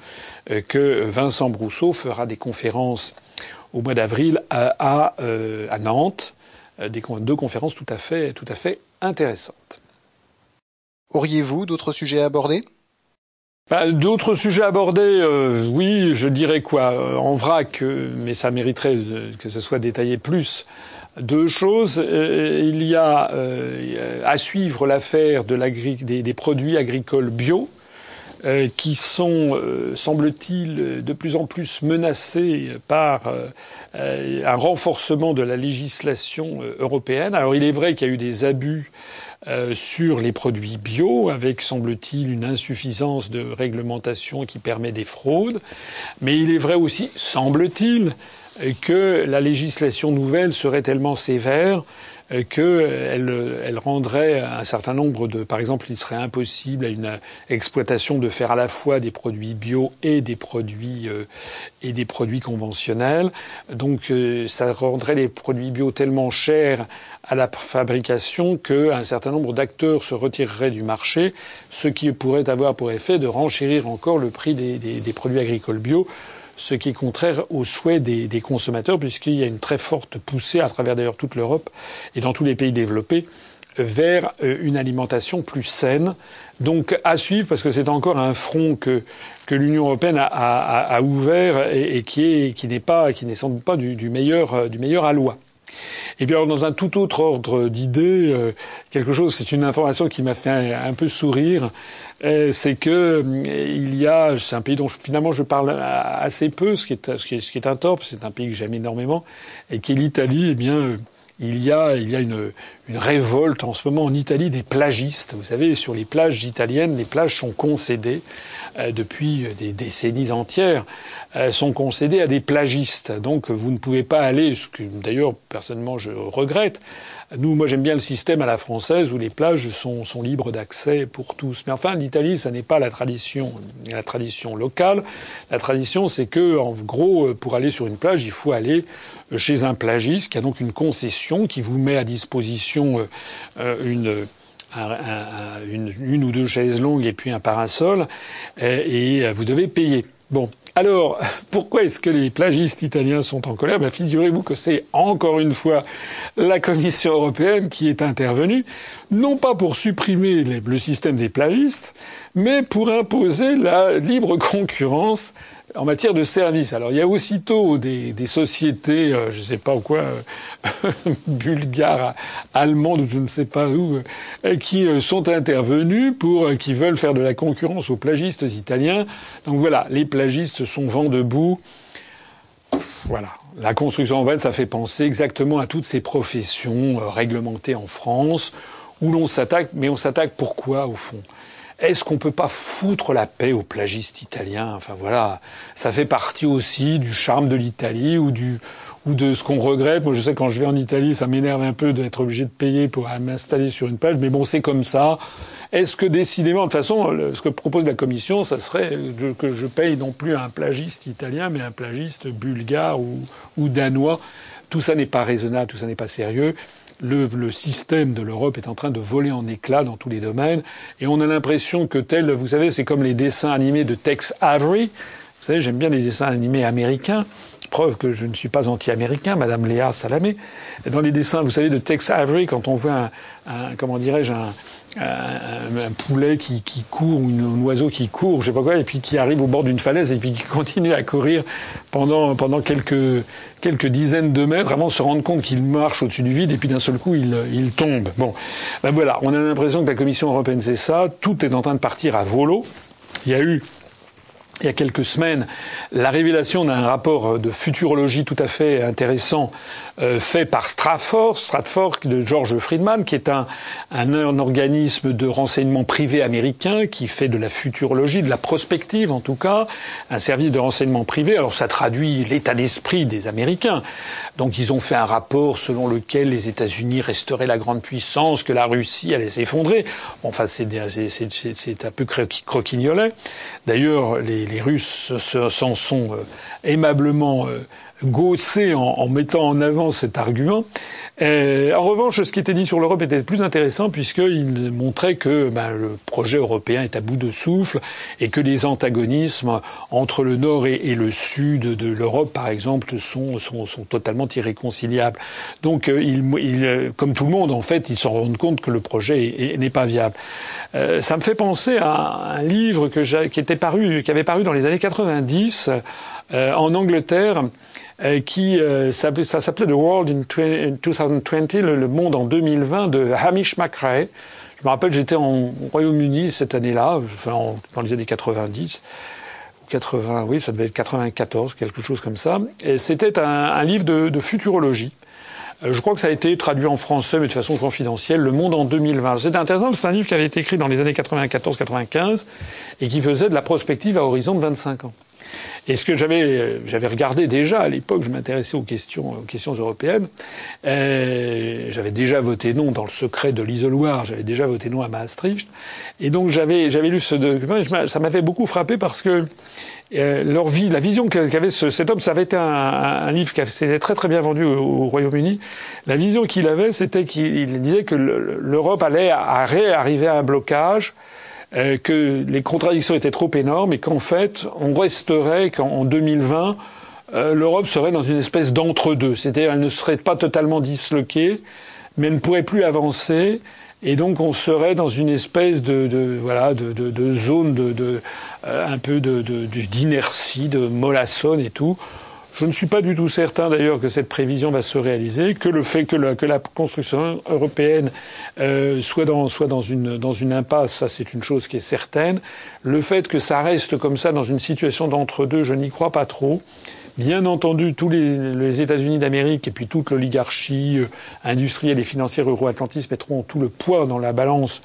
que Vincent Brousseau fera des conférences au mois d'avril à, Nantes, deux conférences tout à fait tout à fait intéressante. Auriez-vous d'autres sujets à aborder? Bah, D'autres sujets à aborder, euh, oui, je dirais quoi euh, En vrac, euh, mais ça mériterait que ce soit détaillé plus. Deux choses. il y a à suivre l'affaire de des, des, produits agricoles bio, qui sont, semble-t-il, de plus en plus menacés par euh, un renforcement de la législation euh, européenne. Alors il est vrai qu'il y a eu des abus euh, sur les produits bio, avec, semble-t-il, une insuffisance de réglementation qui permet des fraudes. Mais il est vrai aussi, semble-t-il, que la législation nouvelle serait tellement sévère qu'elle elle rendrait un certain nombre de, par exemple, il serait impossible à une exploitation de faire à la fois des produits bio et des produits euh, et des produits conventionnels. Donc, euh, ça rendrait les produits bio tellement chers à la fabrication qu'un certain nombre d'acteurs se retireraient du marché, ce qui pourrait avoir pour effet de renchérir encore le prix des, des, des produits agricoles bio ce qui est contraire aux souhaits des, consommateurs, puisqu'il y a une très forte poussée, à travers d'ailleurs toute l'Europe et dans tous les pays développés, vers euh, une alimentation plus saine. Donc à suivre, parce que c'est encore un front que, l'Union européenne a, ouvert et, qui est qui n'est pas qui n'est sans doute pas du, meilleur euh, du meilleur à Et bien, dans un tout autre ordre d'idées, euh, quelque chose, c'est une information qui m'a fait un, peu sourire, euh, c'est que euh, il y a, c'est un pays dont finalement je parle assez peu, ce qui est, un tort, c'est un pays que j'aime énormément, et qui est l'Italie. Eh bien, il y a, il y a une, révolte en ce moment en Italie des plagistes. Vous savez, sur les plages italiennes, les plages sont concédées depuis des décennies entières, euh, sont concédées à des plagistes. Donc vous ne pouvez pas aller, ce que d'ailleurs personnellement je regrette. Nous, moi j'aime bien le système à la française où les plages sont, sont libres d'accès pour tous. Mais enfin, l'Italie, ça n'est pas la tradition, la tradition locale. La tradition, c'est que, en gros, pour aller sur une plage, il faut aller chez un plagiste qui a donc une concession qui vous met à disposition euh, euh, une, ou deux chaises longues et puis un parasol et, et vous devez payer. Bon, alors, pourquoi est-ce que les plagistes italiens sont en colère? Ben, Figurez-vous que c'est encore une fois la Commission européenne qui est intervenue, non pas pour supprimer le système des plagistes, mais pour imposer la libre concurrence en matière de services. Alors il y a aussitôt des, sociétés, euh, je ne sais pas quoi, euh, bulgares, allemandes je ne sais pas où, euh, qui sont intervenues pour, qui veulent faire de la concurrence aux plagistes italiens. Donc voilà, les plagistes sont vent debout. Voilà. La construction urbaine, ça fait penser exactement à toutes ces professions réglementées en France, où l'on s'attaque, mais on s'attaque pourquoi au fond? Est-ce qu'on peut pas foutre la paix aux plagistes italiens Enfin voilà, ça fait partie aussi du charme de l'Italie ou du ou de ce qu'on regrette. Moi, je sais quand je vais en Italie, ça m'énerve un peu d'être obligé de payer pour m'installer sur une plage, mais bon, c'est comme ça. Est-ce que décidément, de toute façon, ce que propose la Commission, ça serait que je paye non plus un plagiste italien, mais un plagiste bulgare ou, ou danois? Tout ça n'est pas raisonnable, tout ça n'est pas sérieux le, le système de l'Europe est en train de voler en éclats dans tous les domaines, et on a l'impression que tel, vous savez, c'est comme les dessins animés de Tex Avery. Vous savez, j'aime bien les dessins animés américains. Preuve que je ne suis pas anti-américain, Madame Léa Salamé. Dans les dessins, vous savez, de Tex Avery, quand on voit un, un comment dirais-je, un, un, un, poulet qui, qui court ou un oiseau qui court, je sais pas quoi, et puis qui arrive au bord d'une falaise et puis qui continue à courir pendant pendant quelques quelques dizaines de mètres avant de se rendre compte qu'il marche au-dessus du vide et puis d'un seul coup il, il tombe. Bon, ben voilà, on a l'impression que la Commission européenne c'est ça, tout est en train de partir à volo. Il y a eu il y a quelques semaines la révélation d'un rapport de futurologie tout à fait intéressant euh, fait par Stratford, Stratford de George Friedman, qui est un, un, un, organisme de renseignement privé américain qui fait de la futurologie, de la prospective en tout cas, un service de renseignement privé. Alors ça traduit l'état d'esprit des Américains. Donc ils ont fait un rapport selon lequel les États-Unis resteraient la grande puissance, que la Russie allait s'effondrer. Bon, enfin c'est un peu croquignolet. D'ailleurs les, les Russes s'en sont euh, aimablement euh, gaussé en, en, mettant en avant cet argument. Euh, en revanche, ce qui était dit sur l'Europe était plus intéressant puisqu'il montrait que ben, le projet européen est à bout de souffle et que les antagonismes entre le Nord et, le Sud de l'Europe, par exemple, sont, sont, sont, totalement irréconciliables. Donc, euh, il, il, comme tout le monde, en fait, ils s'en rendent compte que le projet n'est pas viable. Euh, ça me fait penser à un livre que qui était paru, qui avait paru dans les années 90 euh, en Angleterre euh, qui euh, ça s'appelait The World in 2020, le, monde en 2020 de Hamish Macrae. Je me rappelle, j'étais au Royaume-Uni cette année-là, en, dans les années 90 ou 80, oui, ça devait être 94, quelque chose comme ça. C'était un, livre de, de futurologie. Euh, je crois que ça a été traduit en français, mais de façon confidentielle, Le Monde en 2020. C'est intéressant, c'est un livre qui avait été écrit dans les années 94-95 et qui faisait de la prospective à horizon de 25 ans. Et ce que j'avais, j'avais regardé déjà à l'époque, je m'intéressais aux questions, aux questions européennes. j'avais déjà voté non dans le secret de l'isoloir. J'avais déjà voté non à Maastricht. Et donc j'avais, j'avais lu ce document. Et ça m'avait beaucoup frappé parce que euh, leur vie, la vision qu'avait cet homme, ça avait été un, livre qui s'était très très bien vendu au, Royaume-Uni. La vision qu'il avait, c'était qu'il disait que l'Europe allait arriver à un blocage, euh, que les contradictions étaient trop énormes et qu'en fait, on resterait qu'en 2020, euh, l'Europe serait dans une espèce d'entre-deux. C'est-à-dire, elle ne serait pas totalement disloquée, mais elle ne pourrait plus avancer. Et donc on serait dans une espèce de, de voilà de, de, de zone de, de euh, un peu de d'inertie, de, mollassonne et tout. Je ne suis pas du tout certain d'ailleurs que cette prévision va se réaliser, que le fait que la, que la construction européenne euh, soit, dans, soit dans, une, dans une impasse, ça c'est une chose qui est certaine. Le fait que ça reste comme ça dans une situation d'entre-deux, je n'y crois pas trop. Bien entendu, tous les, les États-Unis d'Amérique et puis toute l'oligarchie euh, industrielle et financière euro-atlantiste mettront tout le poids dans la balance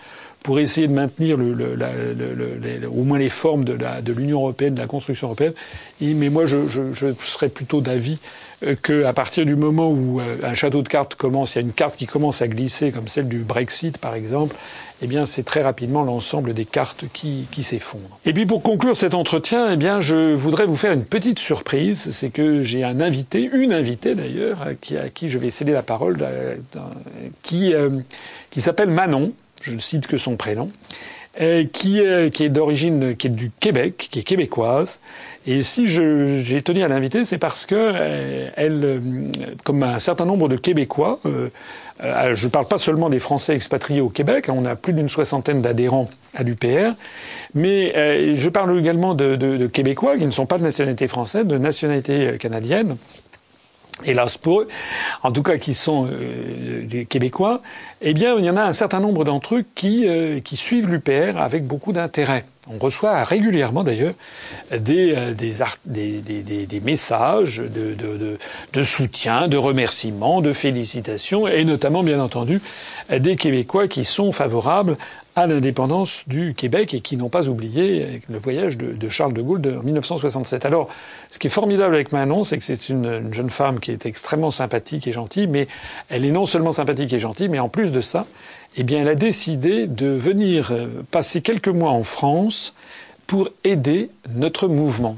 pour essayer de maintenir au moins les formes de, l'Union européenne, de la construction européenne. mais moi, je, serais plutôt d'avis euh, qu'à partir du moment où euh, un château de cartes commence, il y a une carte qui commence à glisser, comme celle du Brexit par exemple, eh bien c'est très rapidement l'ensemble des cartes qui, qui s'effondrent. Et puis pour conclure cet entretien, eh bien je voudrais vous faire une petite surprise, c'est que j'ai un invité, une invitée d'ailleurs, à qui je vais céder la parole, euh, qui s'appelle Manon, je ne cite que son prénom, qui, qui est d'origine, qui est du Québec, qui est québécoise, et si j'ai tenu à l'inviter, c'est parce que euh, elle, euh, comme un certain nombre de Québécois, euh, je ne parle pas seulement des Français expatriés au Québec, hein, on a plus d'une soixantaine d'adhérents à l'UPR, mais je parle également de, de, Québécois qui ne sont pas de nationalité française, de nationalité canadienne hélas pour eux, en tout cas qui sont des Québécois, eh bien il y en a un certain nombre d'entre eux qui, qui suivent l'UPR avec beaucoup d'intérêt. On reçoit régulièrement d'ailleurs des, euh, messages de, de, de, soutien, de remerciements, de félicitations, et notamment bien entendu des Québécois qui sont favorables à l'indépendance du Québec et qui n'ont pas oublié le voyage de, Charles de Gaulle de 1967. Alors, ce qui est formidable avec Manon, c'est que c'est une, une, jeune femme qui est extrêmement sympathique et gentille, mais elle est non seulement sympathique et gentille, mais en plus de ça, eh bien, elle a décidé de venir euh, passer quelques mois en France pour aider notre mouvement.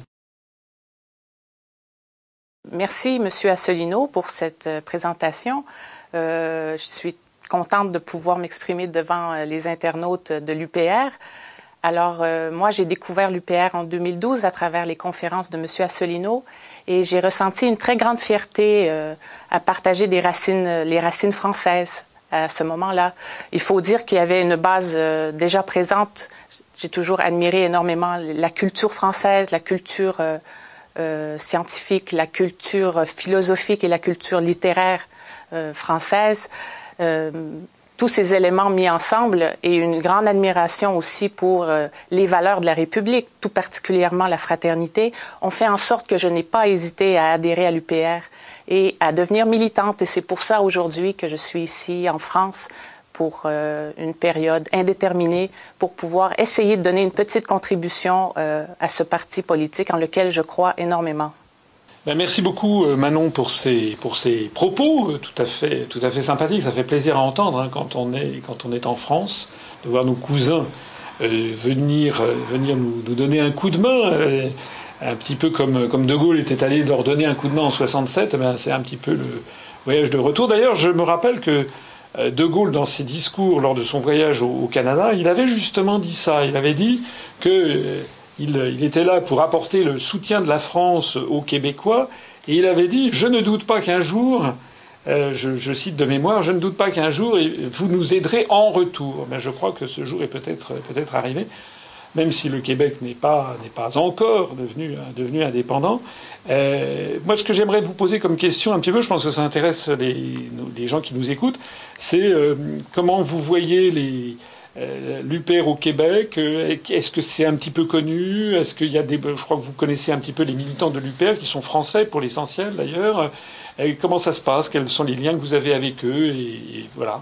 Merci, Monsieur Assolino, pour cette euh, présentation. Euh, je suis contente de pouvoir m'exprimer devant les internautes de l'UPR. Alors, moi, j'ai découvert l'UPR en 2012 à travers les conférences de Monsieur Assolino et j'ai ressenti une très grande fierté à partager des racines, les racines françaises à ce moment-là. Il faut dire qu'il y avait une base euh, déjà présente. J'ai toujours admiré énormément la culture française, la culture euh, euh, scientifique, la culture philosophique et la culture littéraire française. Tous ces éléments mis ensemble et une grande admiration aussi pour les valeurs de la République, tout particulièrement la fraternité, ont fait en sorte que je n'ai pas hésité à adhérer à l'UPR et à devenir militante. Et c'est pour ça aujourd'hui que je suis ici en France pour euh, une période indéterminée pour pouvoir essayer de donner une petite contribution euh, à ce parti politique en lequel je crois énormément. Ben merci beaucoup euh, Manon pour ces, pour ces propos tout à, fait, tout à fait sympathiques. Ça fait plaisir à entendre hein, quand, on est, quand on est en France, de voir nos cousins venir, venir nous, donner un coup de main un petit peu comme, comme De Gaulle était allé leur donner un coup de main en 67, eh c'est un petit peu le voyage de retour. D'ailleurs, je me rappelle que euh, De Gaulle, dans ses discours lors de son voyage au, Canada, il avait justement dit ça. Il avait dit qu'il euh, il était là pour apporter le soutien de la France aux Québécois, et il avait dit Je ne doute pas qu'un jour, euh, je, cite de mémoire, je ne doute pas qu'un jour vous nous aiderez en retour. Je crois que ce jour est peut-être peut-être arrivé même si le Québec n'est pas, encore devenu, indépendant. Euh, moi, ce que j'aimerais vous poser comme question un petit peu, je pense que ça intéresse les, gens qui nous écoutent, c'est euh, comment vous voyez les, euh, l'UPR au Québec. Euh, est-ce que c'est un petit peu connu? Est-ce qu'il y a des, je crois que vous connaissez un petit peu les militants de l'UPR qui sont français pour l'essentiel d'ailleurs. comment ça se passe? Quels sont les liens que vous avez avec eux? Et voilà.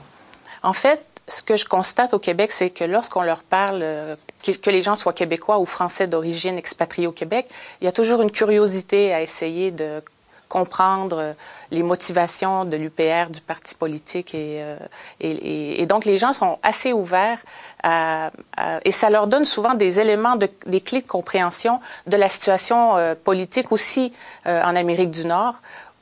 En fait, ce que je constate au Québec, c'est que lorsqu'on leur parle, euh, que, les gens soient québécois ou français d'origine expatriés au Québec, il y a toujours une curiosité à essayer de comprendre les motivations de l'UPR, du parti politique. Et, euh, et, et, donc, les gens sont assez ouverts et ça leur donne souvent des éléments, de, des clés de compréhension de la situation euh, politique aussi en Amérique du Nord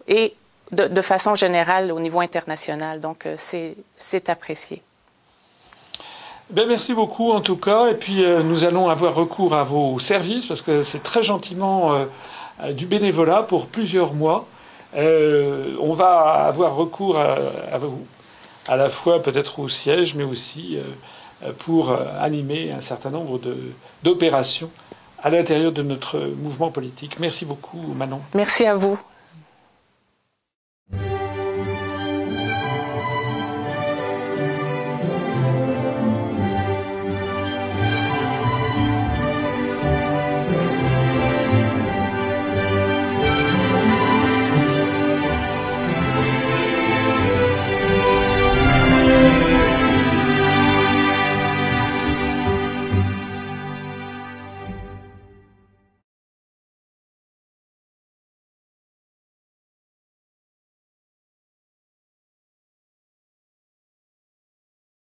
et de, de, façon générale au niveau international. Donc, c'est apprécié. Ben, merci beaucoup en tout cas. Et puis euh, nous allons avoir recours à vos services parce que c'est très gentiment euh, du bénévolat pour plusieurs mois. Euh, on va avoir recours à, à, vous, à la fois peut-être au siège, mais aussi pour animer un certain nombre d'opérations à l'intérieur de notre mouvement politique. Merci beaucoup, Manon. Merci à vous.